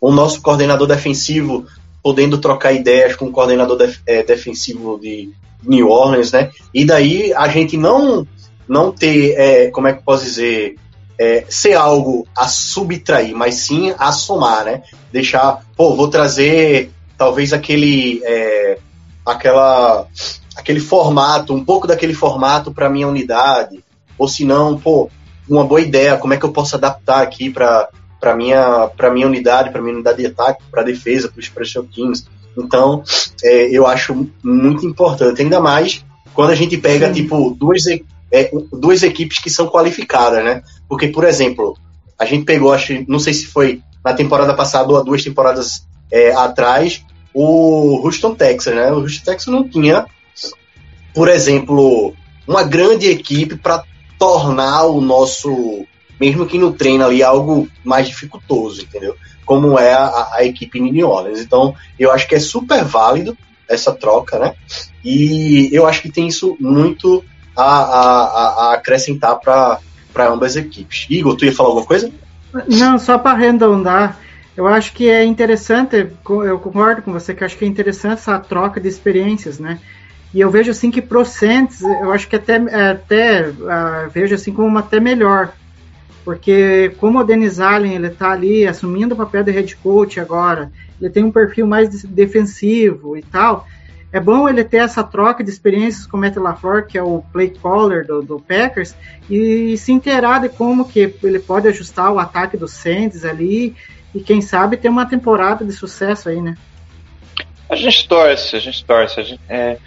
o nosso coordenador defensivo podendo trocar ideias com o coordenador é, defensivo de New Orleans, né? E daí a gente não não ter, é, como é que eu posso dizer, é, ser algo a subtrair, mas sim a somar, né? Deixar, pô, vou trazer talvez aquele, é, aquela aquele formato, um pouco daquele formato para minha unidade, ou se não, pô, uma boa ideia, como é que eu posso adaptar aqui para para minha para minha unidade, para minha unidade de ataque, para defesa, para os special teams. Então, é, eu acho muito importante, ainda mais quando a gente pega Sim. tipo duas é, duas equipes que são qualificadas, né? Porque, por exemplo, a gente pegou, acho, não sei se foi na temporada passada ou duas temporadas é, atrás, o Houston Texas, né? O Houston Texas não tinha por exemplo, uma grande equipe para tornar o nosso, mesmo que no treino ali, algo mais dificultoso, entendeu? Como é a, a equipe New Orleans. Então, eu acho que é super válido essa troca, né? E eu acho que tem isso muito a, a, a acrescentar para ambas as equipes. Igor, tu ia falar alguma coisa? Não, só para arredondar, eu acho que é interessante, eu concordo com você, que acho que é interessante essa troca de experiências, né? E eu vejo assim que pro Saints, eu acho que até, até uh, vejo assim como até melhor. Porque como o Denis Allen ele tá ali assumindo o papel de head coach agora, ele tem um perfil mais defensivo e tal, é bom ele ter essa troca de experiências com o Matt LaFleur, que é o play caller do, do Packers, e se inteirar de como que ele pode ajustar o ataque do Saints ali, e quem sabe ter uma temporada de sucesso aí, né? A gente torce, a gente torce. A gente, é,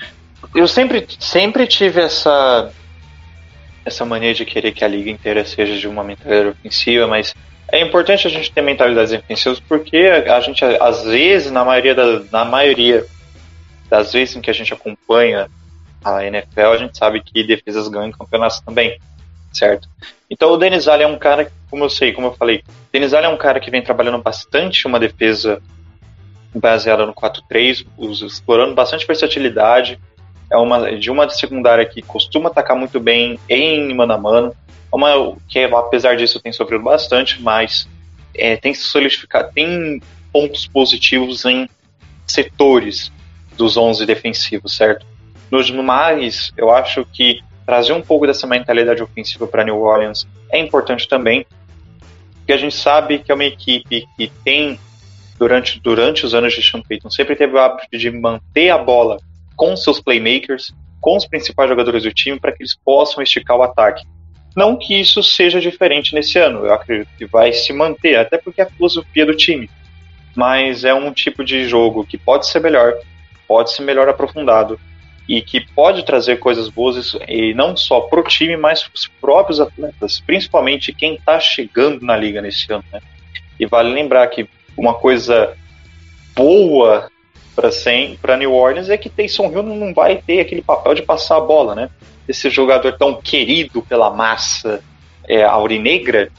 eu sempre, sempre tive essa essa mania de querer que a liga inteira seja de uma mentalidade ofensiva, mas é importante a gente ter mentalidades defensivas porque a gente às vezes na maioria da, na maioria das vezes em que a gente acompanha a NFL a gente sabe que defesas ganham campeonatos também, certo? Então o Denis Allen é um cara, como eu sei, como eu falei, Denis Allen é um cara que vem trabalhando bastante uma defesa baseada no 4-3, explorando bastante versatilidade, é uma de uma secundária que costuma atacar muito bem em mano a mano, uma que apesar disso tem sofrido bastante, mas é, tem se solidificado, tem pontos positivos em setores dos 11 defensivos, certo? Nos mais, eu acho que trazer um pouco dessa mentalidade ofensiva para New Orleans é importante também, porque a gente sabe que é uma equipe que tem durante, durante os anos de Sean Payton sempre teve o hábito de manter a bola com seus playmakers, com os principais jogadores do time, para que eles possam esticar o ataque. Não que isso seja diferente nesse ano, eu acredito que vai se manter, até porque é a filosofia do time. Mas é um tipo de jogo que pode ser melhor, pode ser melhor aprofundado e que pode trazer coisas boas e não só para o time, mas para os próprios atletas, principalmente quem está chegando na liga nesse ano. Né? E vale lembrar que uma coisa boa para New Orleans é que Taysom Hill não vai ter aquele papel de passar a bola, né? Esse jogador tão querido pela massa é, aurinegra,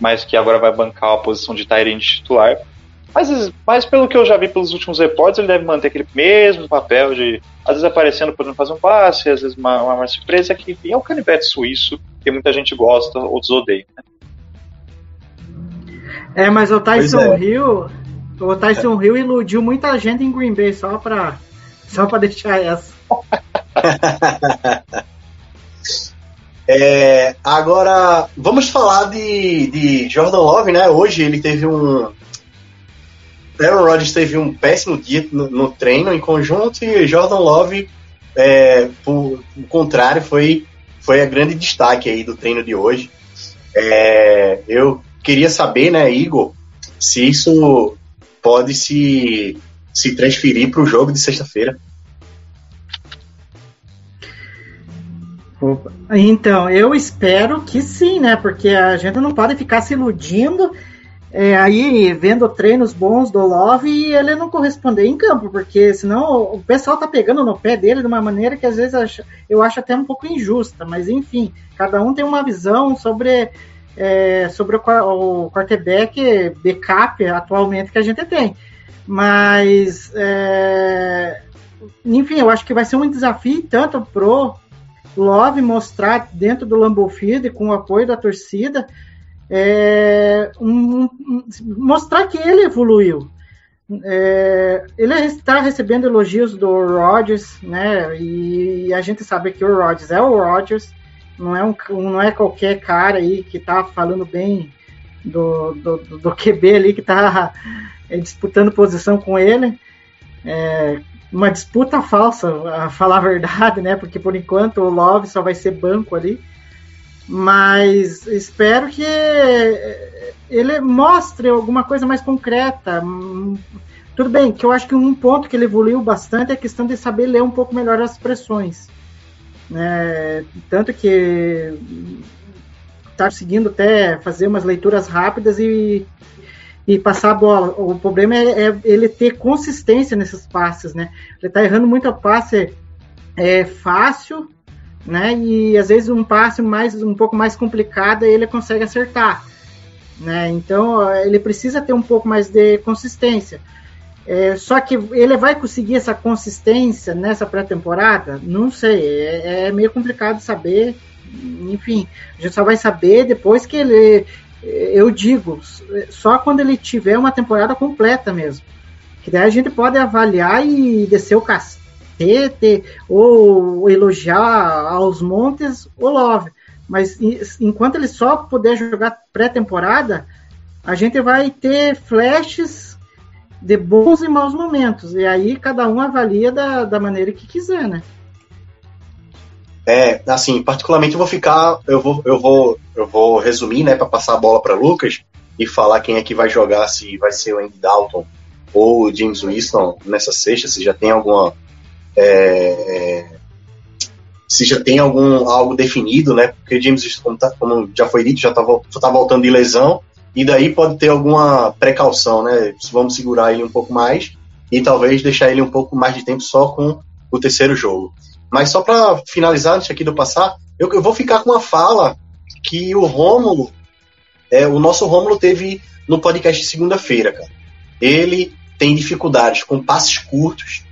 mas que agora vai bancar a posição de Tyrant titular. Mas, mas pelo que eu já vi pelos últimos reportes, ele deve manter aquele mesmo papel de, às vezes aparecendo podendo fazer um passe, às vezes uma, uma, surpresa, que é o canivete suíço, que muita gente gosta, outros odeiam. Né? É, mas o Tyson é. Hill, o Tyson Hill iludiu muita gente em Green Bay só pra, só pra deixar essa. *laughs* é, agora, vamos falar de, de Jordan Love, né? Hoje ele teve um. Aaron Rodgers teve um péssimo dia no, no treino em conjunto e Jordan Love, é, por, por contrário, foi, foi a grande destaque aí do treino de hoje. É, eu queria saber, né, Igor, se isso pode se, se transferir para o jogo de sexta-feira. Então, eu espero que sim, né? Porque a gente não pode ficar se iludindo é, aí vendo treinos bons do Love e ele não corresponder em campo, porque senão o pessoal tá pegando no pé dele de uma maneira que às vezes eu acho até um pouco injusta, mas enfim, cada um tem uma visão sobre é, sobre o, o quarterback backup atualmente que a gente tem. Mas, é, enfim, eu acho que vai ser um desafio tanto pro Love mostrar dentro do Lambeau Field, com o apoio da torcida, é, um, um, mostrar que ele evoluiu. É, ele está recebendo elogios do Rodgers, né? E a gente sabe que o Rodgers é o Rodgers, não é, um, não é qualquer cara aí que tá falando bem do, do, do *laughs* QB ali que tá é, disputando posição com ele. É, uma disputa falsa, a falar a verdade, né? Porque por enquanto o Love só vai ser banco ali. Mas espero que ele mostre alguma coisa mais concreta. Tudo bem, que eu acho que um ponto que ele evoluiu bastante é a questão de saber ler um pouco melhor as pressões. É, tanto que está conseguindo até fazer umas leituras rápidas e, e passar a bola. O problema é, é ele ter consistência nesses passes, né? Ele está errando muito a passe é, fácil, né? E às vezes um passe mais um pouco mais complicado ele consegue acertar, né? Então ele precisa ter um pouco mais de consistência. É, só que ele vai conseguir essa consistência nessa pré-temporada? Não sei, é, é, meio complicado saber. Enfim, a gente só vai saber depois que ele eu digo, só quando ele tiver uma temporada completa mesmo. Que daí a gente pode avaliar e descer o cacete, ou elogiar aos montes o Love. Mas enquanto ele só puder jogar pré-temporada, a gente vai ter flashes de bons e maus momentos. E aí cada um avalia da, da maneira que quiser, né? É, assim, particularmente eu vou ficar, eu vou, eu vou, eu vou resumir, né, para passar a bola para Lucas e falar quem é que vai jogar, se vai ser o Andy Dalton ou o James Winston nessa sexta, se já tem alguma, é, se já tem algum algo definido, né? Porque James como, tá, como já foi dito, já tá, tá voltando de lesão e daí pode ter alguma precaução, né? Vamos segurar ele um pouco mais e talvez deixar ele um pouco mais de tempo só com o terceiro jogo. Mas só para finalizar antes aqui do passar, eu, eu, vou ficar com uma fala que o Rômulo, é, o nosso Rômulo teve no podcast de segunda-feira, cara. Ele tem dificuldades com passes curtos,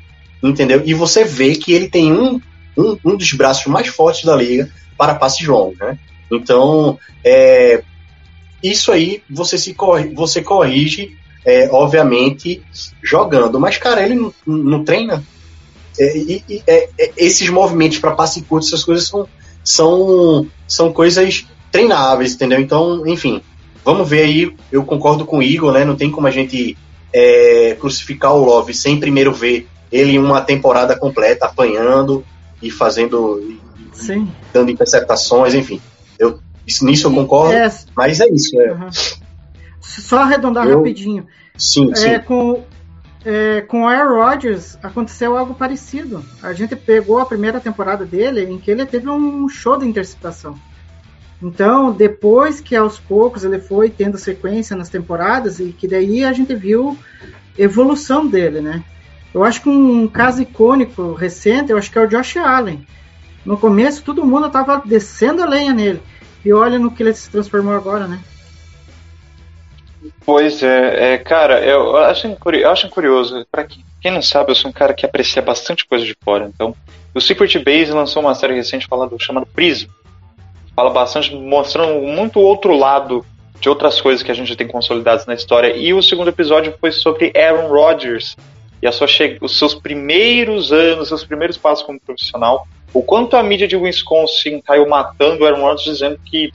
entendeu? E você vê que ele tem um, um, um dos braços mais fortes da liga para passes longos, né? Então, é, isso aí você se corrige, você corrige, é, obviamente, jogando. Mas, cara, ele não, não treina é, e, e, é, é, esses movimentos para passe curto, essas coisas são, são, são coisas treináveis, entendeu? Então, enfim, vamos ver aí. Eu concordo com o Igor, né? Não tem como a gente é, crucificar o Love sem primeiro ver ele uma temporada completa apanhando e fazendo. Sim. dando interceptações, enfim. Eu, nisso eu concordo, é, mas é isso. É. Uhum. Só arredondar eu, rapidinho. Sim, sim. É, com, é, com o Aaron Rodgers aconteceu algo parecido. A gente pegou a primeira temporada dele em que ele teve um show de interceptação. Então, depois que aos poucos ele foi tendo sequência nas temporadas e que daí a gente viu evolução dele, né? Eu acho que um caso icônico recente, eu acho que é o Josh Allen. No começo todo mundo estava descendo a lenha nele. E olha no que ele se transformou agora, né? Pois é, é cara, eu acho, eu acho curioso. Para quem, quem não sabe, eu sou um cara que aprecia bastante coisa de fora. Então, o Secret Base lançou uma série recente falando, chamada Prism. Fala bastante, mostrando muito outro lado de outras coisas que a gente tem consolidadas na história. E o segundo episódio foi sobre Aaron Rodgers e a sua os seus primeiros anos, seus primeiros passos como profissional. O quanto a mídia de Wisconsin caiu matando o Aaron Rodgers, dizendo que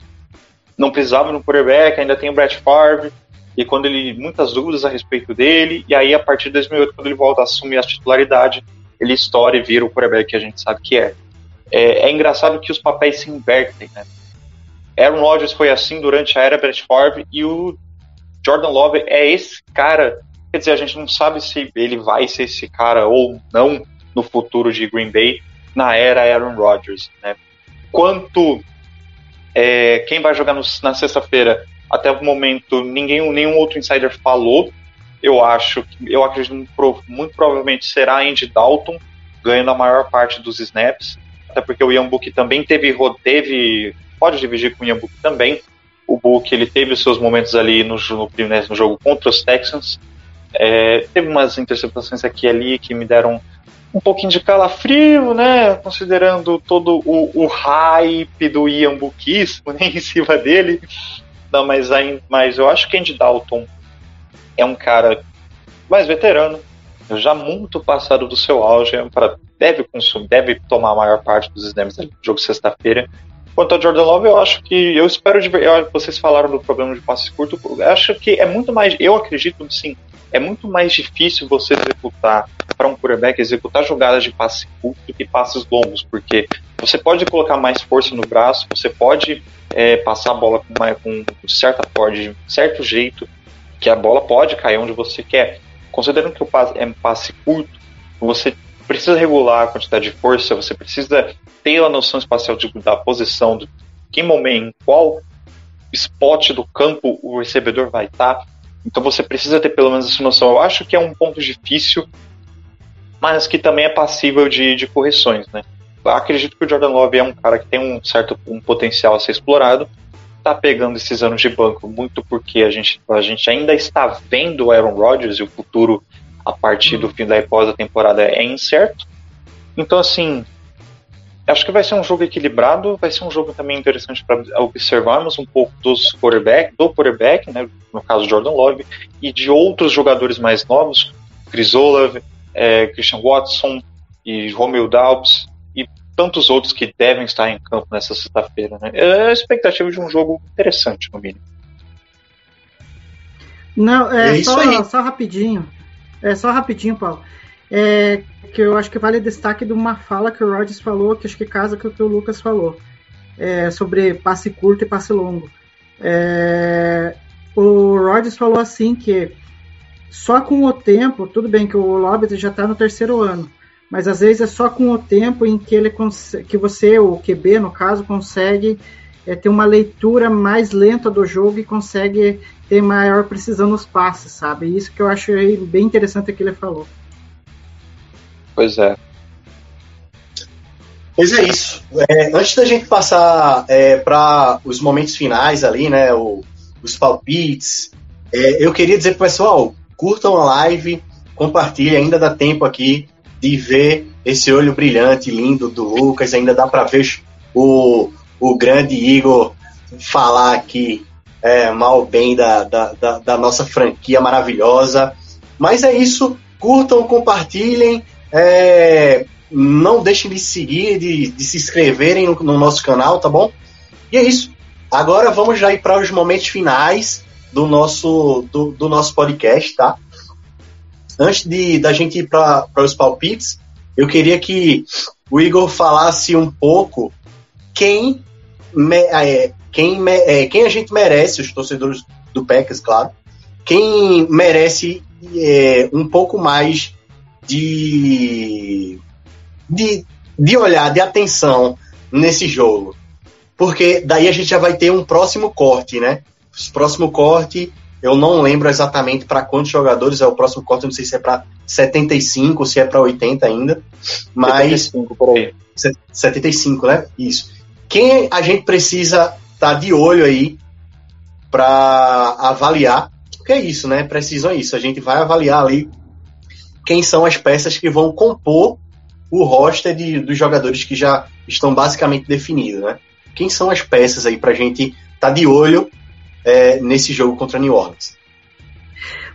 não precisava no quarterback, ainda tem o Brett Favre e quando ele muitas dúvidas a respeito dele, e aí a partir de 2008 quando ele volta a assumir a titularidade, ele estoura e vira o quarterback que a gente sabe que é. É, é engraçado que os papéis se invertem, né? Aaron Rodgers foi assim durante a era Brett Favre e o Jordan Love é esse cara. Quer dizer, a gente não sabe se ele vai ser esse cara ou não no futuro de Green Bay na era Aaron Rodgers, né? Quanto é, quem vai jogar no, na sexta-feira até o momento, ninguém, nenhum outro insider falou. Eu acho, eu acredito muito provavelmente será Andy Dalton ganhando a maior parte dos snaps, até porque o Ian Book também teve, teve pode dividir com o Ian Book também. O Book ele teve os seus momentos ali no, no, no jogo contra os Texans. É, teve umas interceptações aqui e ali que me deram um pouquinho de calafrio, né? Considerando todo o, o hype do Ian Bookismo *laughs* né, em cima dele. Não, mas, mas eu acho que Andy Dalton é um cara mais veterano, já muito passado do seu auge, é um cara deve consumir, deve tomar a maior parte dos snaps do jogo sexta-feira. Quanto ao Jordan Love, eu acho que eu espero de vocês falaram do problema de passes curtos, eu acho que é muito mais, eu acredito sim, é muito mais difícil você executar para um quarterback executar jogadas de passe curto do que passes longos, porque você pode colocar mais força no braço, você pode é, passar a bola com, com certa de certo jeito, que a bola pode cair onde você quer. Considerando que o passe é um passe curto, você precisa regular a quantidade de força, você precisa ter a noção espacial de, da posição, de que momento, em qual spot do campo o recebedor vai estar. Então você precisa ter pelo menos essa noção. Eu acho que é um ponto difícil, mas que também é passível de, de correções, né? acredito que o Jordan Love é um cara que tem um certo um potencial a ser explorado. Tá pegando esses anos de banco muito porque a gente, a gente ainda está vendo o Aaron Rodgers e o futuro a partir do fim da pós da temporada é incerto. Então, assim, Acho que vai ser um jogo equilibrado, vai ser um jogo também interessante para observarmos um pouco dos quarterback, do quarterback, né, no caso Jordan Love, e de outros jogadores mais novos, Chris Olave, é, Christian Watson e Romeo Doubs e tantos outros que devem estar em campo nessa sexta-feira. Né? É a expectativa de um jogo interessante, no mínimo. Não, é, É só, só rapidinho. É só rapidinho, Paulo. É, que eu acho que vale destaque de uma fala que o Rodgers falou, que acho que casa com o que o Lucas falou, é, sobre passe curto e passe longo. É, o Rodgers falou assim que só com o tempo, tudo bem que o Lobby já está no terceiro ano, mas às vezes é só com o tempo em que ele que você, o QB no caso, consegue é, ter uma leitura mais lenta do jogo e consegue ter maior precisão nos passes, sabe? Isso que eu achei bem interessante que ele falou. Pois é. Pois é isso. É, antes da gente passar para os momentos finais ali, né? o- os palpites, é, eu queria dizer pro pessoal, curtam a live, compartilhem, ainda dá tempo aqui de ver esse olho brilhante, lindo do Lucas, ainda dá para ver o, o grande Igor falar aqui é, mal bem da, da, da, da nossa franquia maravilhosa. Mas é isso, curtam, compartilhem, é, não deixem de seguir, de, de se inscreverem no, no nosso canal, tá bom? E é isso. Agora vamos já ir para os momentos finais do nosso, do, do nosso podcast, tá? Antes de da gente ir para os palpites, eu queria que o Igor falasse um pouco quem, me- é, quem, me- é, quem a gente merece, os torcedores do Packers, claro, quem merece é, um pouco mais de, de, de olhar, de atenção nesse jogo. Porque daí a gente já vai ter um próximo corte, né? Esse próximo corte, eu não lembro exatamente para quantos jogadores é o próximo corte, não sei se é para 75, se é para 80 ainda, mas 75 por aí. 75, né? Isso. Quem a gente precisa estar de olho aí para avaliar, porque é isso, né? Precisam é isso. A gente vai avaliar ali quem são as peças que vão compor o roster de, dos jogadores que já estão basicamente definidos, né? Quem são as peças aí para a gente estar de olho é, nesse jogo contra New Orleans?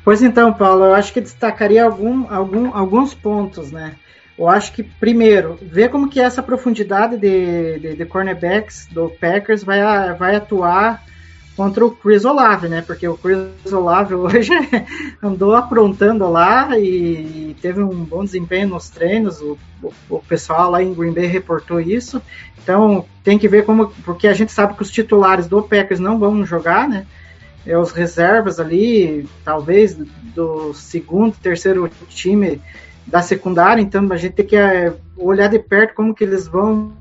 Pois então, Paulo, eu acho que destacaria algum, algum, alguns pontos, né? Eu acho que, primeiro, ver como que essa profundidade de, de, de cornerbacks do Packers vai, vai atuar contra o Chris Olave, né? Porque o Chris Olave *laughs* hoje andou aprontando lá e teve um bom desempenho nos treinos. O, o, o pessoal lá em Green Bay reportou isso. Então tem que ver como, porque a gente sabe que os titulares do Packers não vão jogar, né? É, os reservas ali, talvez do segundo, terceiro time da secundária, então a gente tem que é, olhar de perto como que eles vão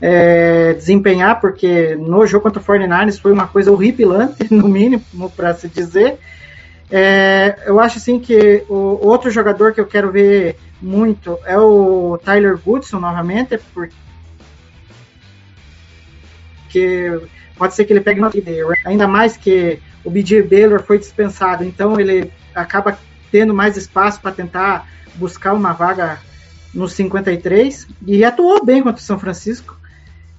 é, desempenhar, porque no jogo contra o 49ers foi uma coisa horripilante, *laughs* no mínimo, para se dizer. É, eu acho assim que o outro jogador que eu quero ver muito é o Tyler Goodson novamente, porque pode ser que ele pegue uma ainda mais que o BJ Baylor foi dispensado, então ele acaba tendo mais espaço para tentar buscar uma vaga no 53 e atuou bem contra o São Francisco.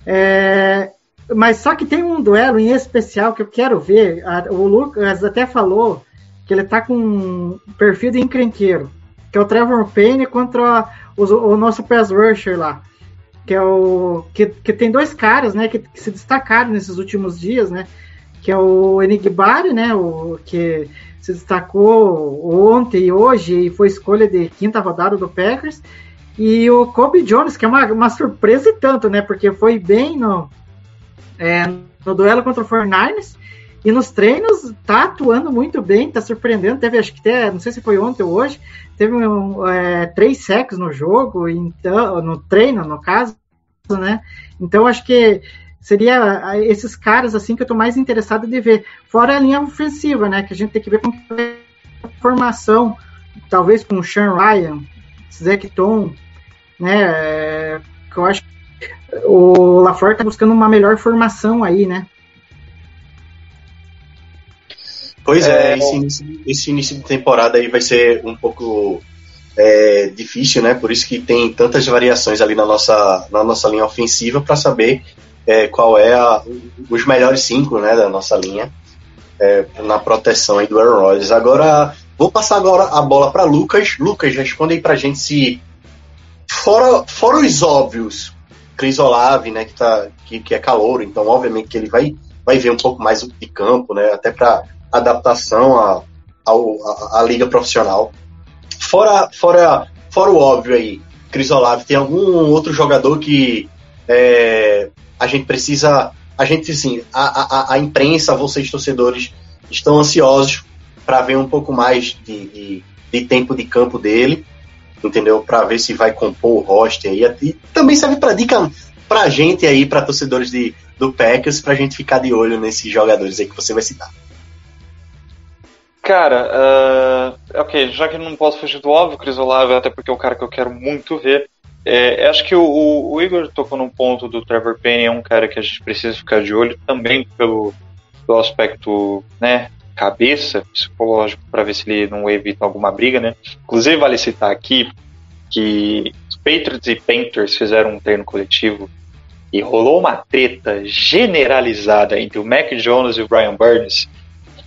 É, mas só que tem um duelo em especial que eu quero ver. O Lucas até falou que ele tá com um perfil de encrenqueiro, que é o Trevor Payne contra o, o nosso pass rusher lá. Que é o. Que, que tem dois caras, né? Que, que se destacaram nesses últimos dias, né? Que é o Enigbari, né? O que se destacou ontem e hoje e foi escolha de quinta rodada do Packers. E o Kobe Jones, que é uma, uma surpresa e tanto, né? Porque foi bem no, é, no duelo contra o 49ers. E nos treinos tá atuando muito bem, tá surpreendendo. Teve, acho que até, não sei se foi ontem ou hoje, teve um, é, três sacks no jogo, então, no treino, no caso, né? Então acho que seria esses caras assim que eu tô mais interessado de ver. Fora a linha ofensiva, né? Que a gente tem que ver que vai a formação, talvez com o Sean Ryan, Zach Tom, né? é, que eu acho que o LaFleur tá buscando uma melhor formação aí, né? Pois é, É, esse, início, esse início de temporada aí vai ser um pouco é difícil, né? Por isso que tem tantas variações ali na nossa, na nossa linha ofensiva para saber é, qual é a, os melhores cinco, né, da nossa linha é, na proteção aí do Aaron Rodgers. Agora, vou passar agora a bola para Lucas. Lucas, responde aí pra gente se fora, fora os óbvios, Cris Olave, né, que, tá, que, que é calor, então obviamente que ele vai, vai ver um pouco mais de campo, né, até para adaptação à a, liga profissional. Fora, fora, fora o óbvio aí, Cris Olave, tem algum outro jogador que é, a gente precisa, a gente assim, a, a, a imprensa, vocês torcedores estão ansiosos para ver um pouco mais de, de, de tempo de campo dele entendeu? Para ver se vai compor o roster aí. E também serve para dica pra gente aí, para torcedores de, do Packers, pra gente ficar de olho nesses jogadores aí que você vai citar. Cara, uh, ok, já que não posso fugir do óbvio, Cris Olave, até porque é o cara que eu quero muito ver. É, acho que o, o, Igor tocou num ponto do Trevor Payne, é um cara que a gente precisa ficar de olho também pelo, pelo aspecto né, cabeça, psicológico, para ver se ele não evita alguma briga, né? Inclusive, vale citar aqui que os Patriots e Panthers fizeram um treino coletivo e rolou uma treta generalizada entre o Mac Jones e o Brian Burns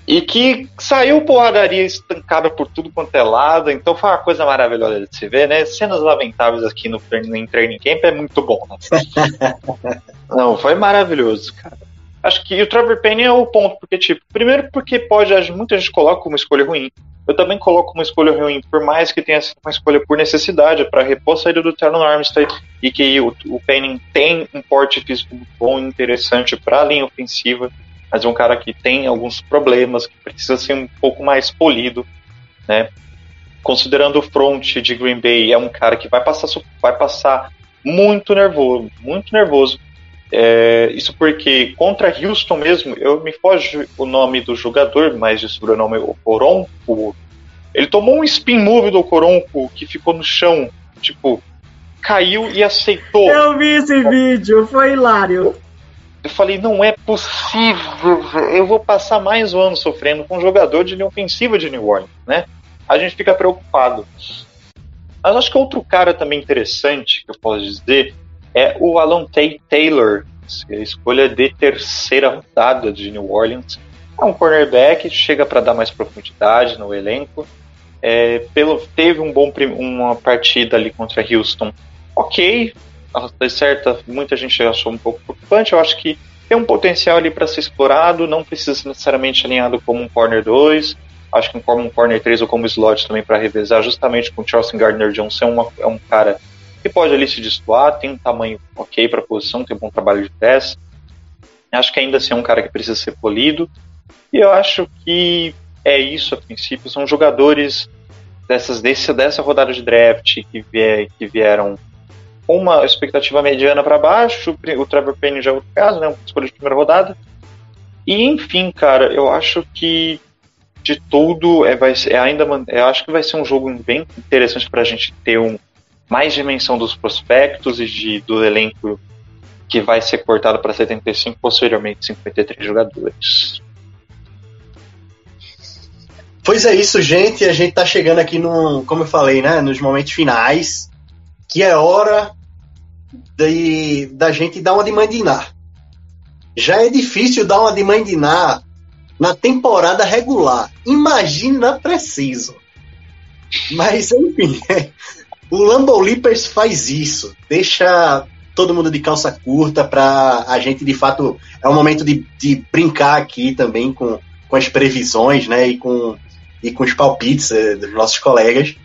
e que saiu porradaria estancada por tudo quanto é lado, então foi uma coisa maravilhosa de se ver, né? Cenas lamentáveis aqui no, no Training Camp é muito bom, né? *laughs* Não, foi maravilhoso, cara. Acho que o Trevor Payne é o ponto, porque, tipo, primeiro porque pode, muita gente coloca como escolha ruim. Eu também coloco uma escolha ruim, por mais que tenha sido uma escolha por necessidade, para repor a saída do Talon Armstead, e que o, o Payne tem um porte físico bom e interessante para a linha ofensiva, mas é um cara que tem alguns problemas, que precisa ser um pouco mais polido, né? Considerando o front de Green Bay, é um cara que vai passar, vai passar muito nervoso, muito nervoso é, isso porque contra Houston mesmo, eu me foge o nome do jogador, mas de sobrenome o Coronco. Ele tomou um spin move do Coronco que ficou no chão, tipo, caiu e aceitou. Eu vi esse vídeo, foi hilário. Eu falei, não é possível, eu vou passar mais um ano sofrendo com um jogador de linha ofensiva de New Orleans, né? A gente fica preocupado. Mas acho que outro cara também interessante que eu posso dizer é o Alan Taylor, a escolha de terceira rodada de New Orleans. É um cornerback, chega para dar mais profundidade no elenco. É, pelo, teve um bom, uma partida ali contra Houston, ok, certa, muita gente achou um pouco preocupante. Eu acho que tem um potencial ali para ser explorado, não precisa ser necessariamente alinhado como um corner 2. Acho que como um corner 3 ou como slot também para revezar, justamente com o Charles Gardner Johnson, é, uma, é um cara que pode ali se destoar, tem um tamanho ok para a posição, tem um bom trabalho de pés. Acho que ainda assim é um cara que precisa ser polido. E eu acho que é isso a princípio. São jogadores dessas, desse, dessa rodada de draft que, vier, que vieram com uma expectativa mediana para baixo. O Trevor Payne já é outro caso, né? Escolha de primeira rodada. E enfim, cara, eu acho que de tudo é, vai ser, é ainda eu acho que vai ser um jogo bem interessante para a gente ter um, mais dimensão dos prospectos e de, do elenco que vai ser cortado para 75, posteriormente 53 jogadores. Pois é isso, gente. A gente tá chegando aqui no, como eu falei, né, nos momentos finais, que é hora de, da gente dar uma de mandinar. Já é difícil dar uma de mandinar na temporada regular. Imagina preciso. Mas enfim, O Lambo Leapers faz isso, deixa todo mundo de calça curta para a gente de fato é um momento de, de brincar aqui também com, com as previsões, né, e com e com os palpites eh, dos nossos colegas.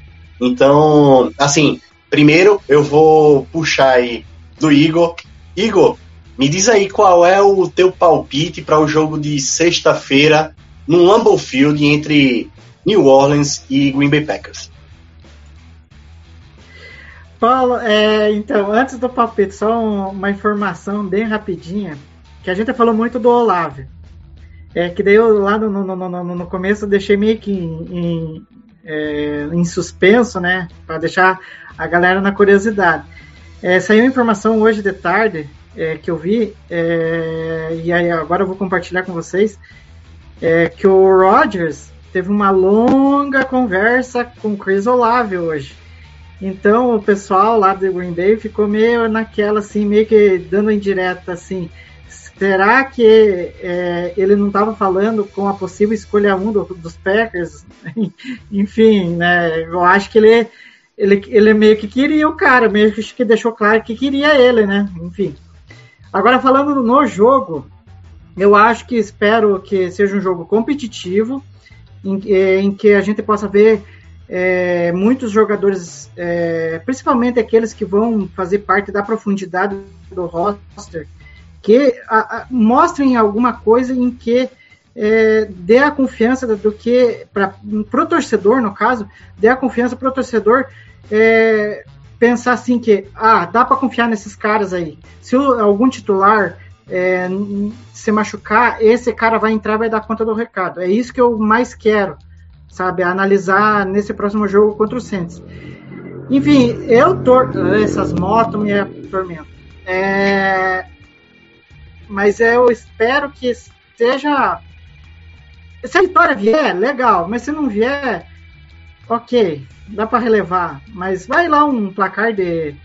Então, assim, primeiro eu vou puxar aí do Igor. Igor, me diz aí qual é o teu palpite para o jogo de sexta-feira no Lambeau Field entre New Orleans e Green Bay Packers. Paulo, é, então, antes do palpite, só uma informação bem rapidinha, que a gente falou muito do Olavo. É que daí eu lá no, no, no, no começo deixei meio que em, em, é, em suspenso, né? Para deixar a galera na curiosidade. É, saiu informação hoje de tarde é, que eu vi, é, e aí agora eu vou compartilhar com vocês, é, que o Rogers teve uma longa conversa com o Chris Olave hoje. Então o pessoal lá do Green Bay ficou meio naquela assim, meio que dando indireta assim. Será que é, ele não estava falando com a possível escolha 1 do, dos Packers? *laughs* Enfim, né? Eu acho que ele, ele, ele meio que queria o cara, meio que deixou claro que queria ele, né? Enfim. Agora falando no jogo, eu acho que espero que seja um jogo competitivo, em, em que a gente possa ver é, muitos jogadores, é, principalmente aqueles que vão fazer parte da profundidade do roster, que a, a, mostrem alguma coisa em que é, dê a confiança do que para o torcedor, no caso, dê a confiança para o torcedor é, pensar assim que ah, dá para confiar nesses caras aí. Se o, algum titular é, se machucar, esse cara vai entrar vai dar conta do recado. É isso que eu mais quero, sabe? Analisar nesse próximo jogo contra o Saints. Enfim, eu tor essas motos me atormentam. É, mas eu espero que seja. Se a vitória vier, legal, mas se não vier, ok, dá para relevar. Mas vai lá um placar de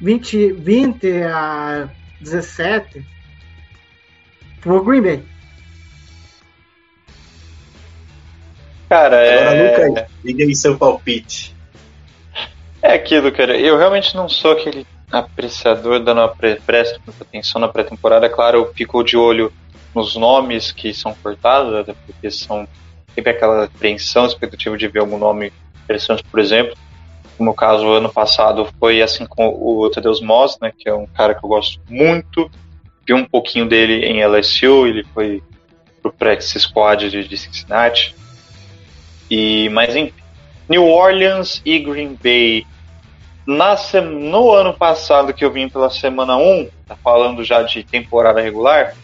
20, 20 a 17. Pro Green Bay. Cara, Agora, é... Lucas, diga aí seu palpite. É aquilo, cara. Eu realmente não sou aquele apreciador dando pre presta atenção na pré-temporada. Claro, eu fico de olho nos nomes que são cortados, até porque são sempre aquela apreensão, expectativa de ver algum nome interessante, por exemplo. No caso, ano passado foi assim com o Tadeusz Moss, né, que é um cara que eu gosto muito. Vi um pouquinho dele em LSU, ele foi pro practice squad de, de Cincinnati. E, mas enfim, New Orleans e Green Bay na no ano passado que eu vim pela semana 1, tá falando já de temporada regular,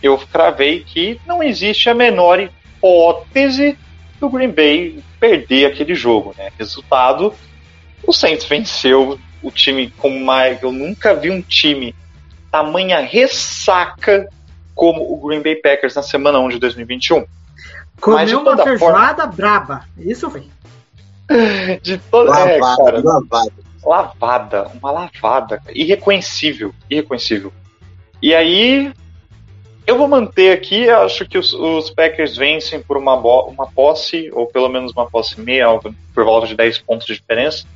eu cravei que não existe a menor hipótese do Green Bay perder aquele jogo, né? Resultado, o Saints venceu o time como mais eu nunca vi um time tamanha ressaca como o Green Bay Packers na semana 1 de 2021. Comeu uma feijoada forma... braba, isso foi. *laughs* De toda lavada, é, cara, lavada lavada, uma lavada, irreconhecível, irreconhecível. E aí, eu vou manter aqui, acho que os, os Packers vencem por uma, uma posse, ou pelo menos uma posse meia, por volta de 10 pontos de diferença.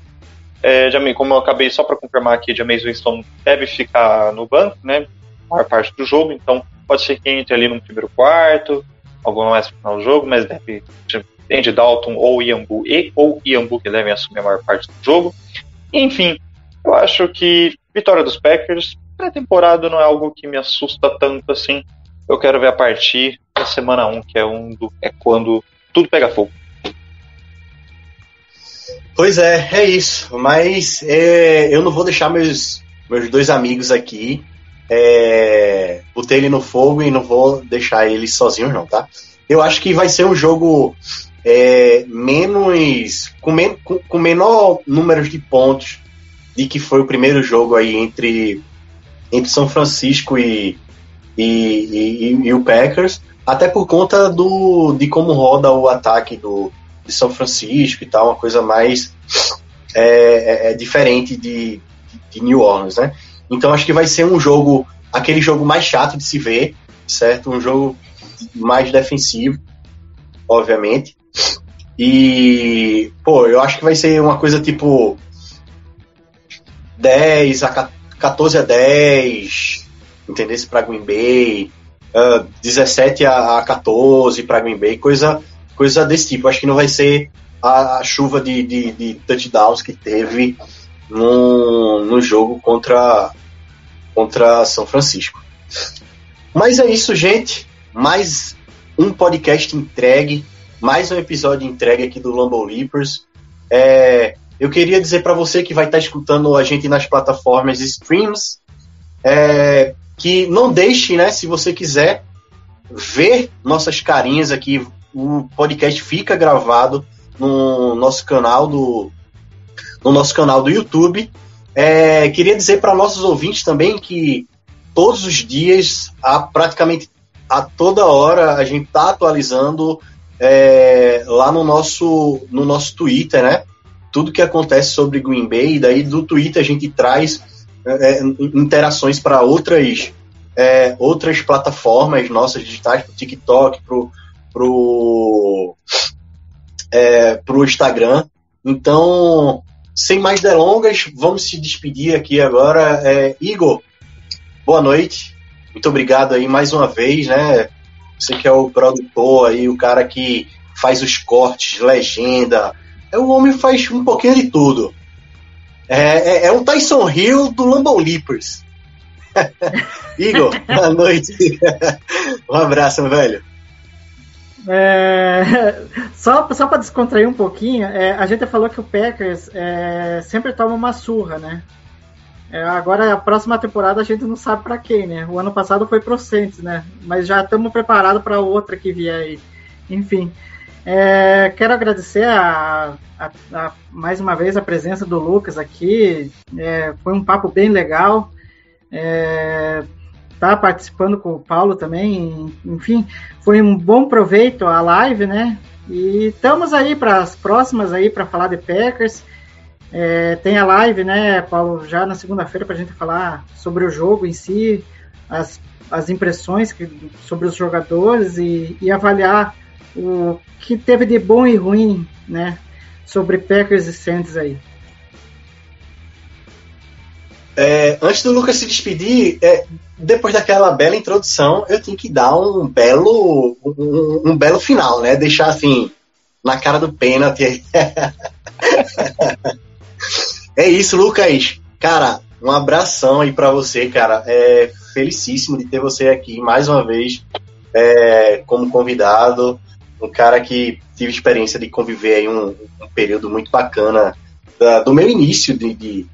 É, como eu acabei só para confirmar aqui, James Winston deve ficar no banco, né? A maior parte do jogo, então pode ser que entre ali no primeiro quarto, alguma mais no final do jogo, mas deve. Andy Dalton ou Iambu e ou Iambu que devem assumir a maior parte do jogo. Enfim, eu acho que vitória dos Packers, pré-temporada não é algo que me assusta tanto assim. Eu quero ver a partir da semana 1, que é, um do, é quando tudo pega fogo. Pois é, é isso. Mas é, eu não vou deixar meus, meus dois amigos aqui. É, botei ele no fogo e não vou deixar eles sozinhos, não, tá? Eu acho que vai ser um jogo é, menos com, men, com, menor número de pontos de que foi o primeiro jogo aí entre, entre São Francisco e, e, e, e, o Packers, até por conta do, de como roda o ataque do, de São Francisco e tal, uma coisa mais é, é, é diferente de, de New Orleans, né? Então acho que vai ser um jogo, aquele jogo mais chato de se ver, certo? Um jogo mais defensivo, obviamente. E, pô, eu acho que vai ser uma coisa tipo 10 a 14 a 10, entendeu? Para Green Bay, uh, 17 a 14 para Green Bay, coisa, coisa desse tipo. Acho que não vai ser a, a chuva de, de, de, touchdowns que teve no, no jogo contra, contra São Francisco. Mas é isso, gente. Mais um podcast entregue mais um episódio entregue aqui do Lambo Leapers. É, eu queria dizer para você que vai estar tá escutando a gente nas plataformas streams, é, que não deixe, né, se você quiser ver nossas carinhas aqui, o podcast fica gravado no nosso canal do no nosso canal do YouTube. É, queria dizer para nossos ouvintes também que todos os dias, a, praticamente a toda hora, a gente está atualizando é, lá no nosso, no nosso Twitter, né? tudo que acontece sobre Green Bay, e daí do Twitter a gente traz é, interações para outras é, outras plataformas nossas digitais, pro TikTok, pro, pro, é, pro Instagram. Então, sem mais delongas, vamos se despedir aqui agora. É, Igor, boa noite. Muito obrigado aí mais uma vez, né? Você que é o produtor aí, o cara que faz os cortes, legenda. É, o homem faz um pouquinho de tudo. É, é, é um Tyson Hill do Lambo Leapers. *laughs* Igor, boa noite. *laughs* um abraço, velho. É, *laughs* só só para descontrair um pouquinho, é, a gente falou que o Packers é, sempre toma uma surra, né? É, agora a próxima temporada a gente não sabe para quem, né? O ano passado foi pro Saints, né? Mas já estamos preparados para outra que vier aí. Enfim, é, quero agradecer a, a, a, mais uma vez a presença do Lucas aqui. É, foi um papo bem legal. É, tá participando com o Paulo também. Enfim, foi um bom proveito a live, né? E estamos aí para as próximas aí para falar de Packers. É, tem a live, né, Paulo, já na segunda-feira para a gente falar sobre o jogo em si, as, as impressões que, sobre os jogadores e, e avaliar o que teve de bom e ruim, né, sobre Packers e Saints aí. É, antes do Lucas se despedir, é, depois daquela bela introdução, eu tenho que dar um belo, um, um belo final, né? Deixar assim na cara do pênalti. *laughs* é isso, Lucas. Cara, um abração aí para você, cara. É felicíssimo de ter você aqui mais uma vez é, como convidado. Um cara que tive experiência de conviver aí um, um período muito bacana da, do meu início de, de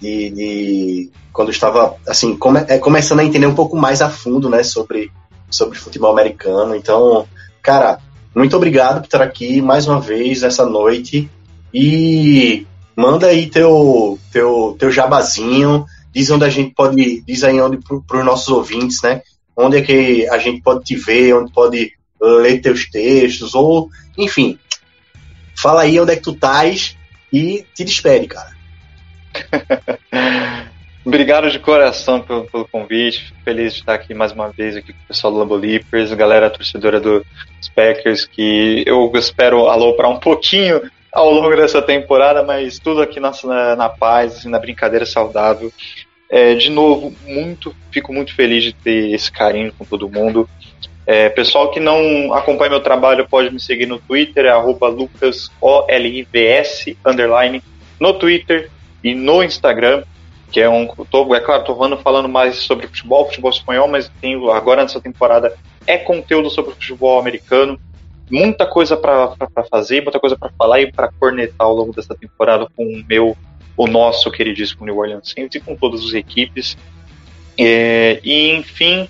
de, de quando estava assim come, é, começando a entender um pouco mais a fundo, né, sobre sobre futebol americano. Então, cara, muito obrigado por estar aqui mais uma vez essa noite e manda aí teu teu teu jabazinho, diz onde a gente pode, diz aí onde para os nossos ouvintes, né? Onde é que a gente pode te ver, onde pode ler teus textos ou, enfim, fala aí onde é que tu estás e te despede, cara. *laughs* Obrigado de coração pelo, pelo, convite. Feliz de estar aqui mais uma vez aqui com o pessoal do Lambo Leapers, galera torcedora dos Packers, que eu espero aloprar um pouquinho ao longo dessa temporada, mas tudo aqui na, na paz, assim, na brincadeira saudável. É, de novo, muito, fico muito feliz de ter esse carinho com todo mundo. É, pessoal que não acompanha meu trabalho pode me seguir no Twitter, é lucasolivs, underline, no Twitter, e no Instagram, que é um. Tô, é claro, tô falando, mais sobre futebol, futebol espanhol, mas tenho agora nessa temporada é conteúdo sobre futebol americano. Muita coisa para fazer, muita coisa para falar e para cornetar ao longo dessa temporada com o meu, o nosso queridíssimo New Orleans Saints e com todas as equipes. É, e enfim,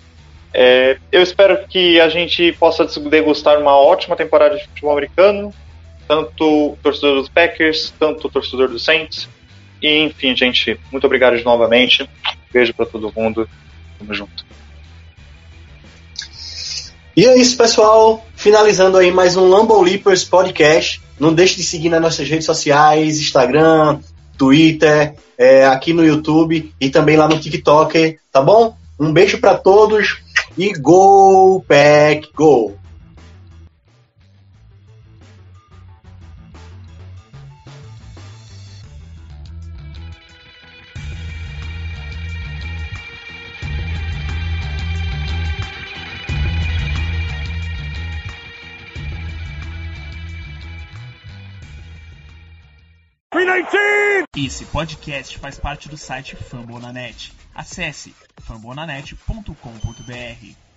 é, eu espero que a gente possa degustar uma ótima temporada de futebol americano, tanto torcedor dos Packers, tanto torcedor dos Saints. E, enfim, gente, muito obrigado novamente. Beijo para todo mundo. Tamo junto. E é isso, pessoal. Finalizando aí mais um Lambo Leapers Podcast. Não deixe de seguir nas nossas redes sociais, Instagram, Twitter, é, aqui no YouTube e também lá no TikTok, tá bom? Um beijo para todos e Go Pack Go! Esse podcast faz parte do site Fambonanet. Acesse fambonanet.com.br.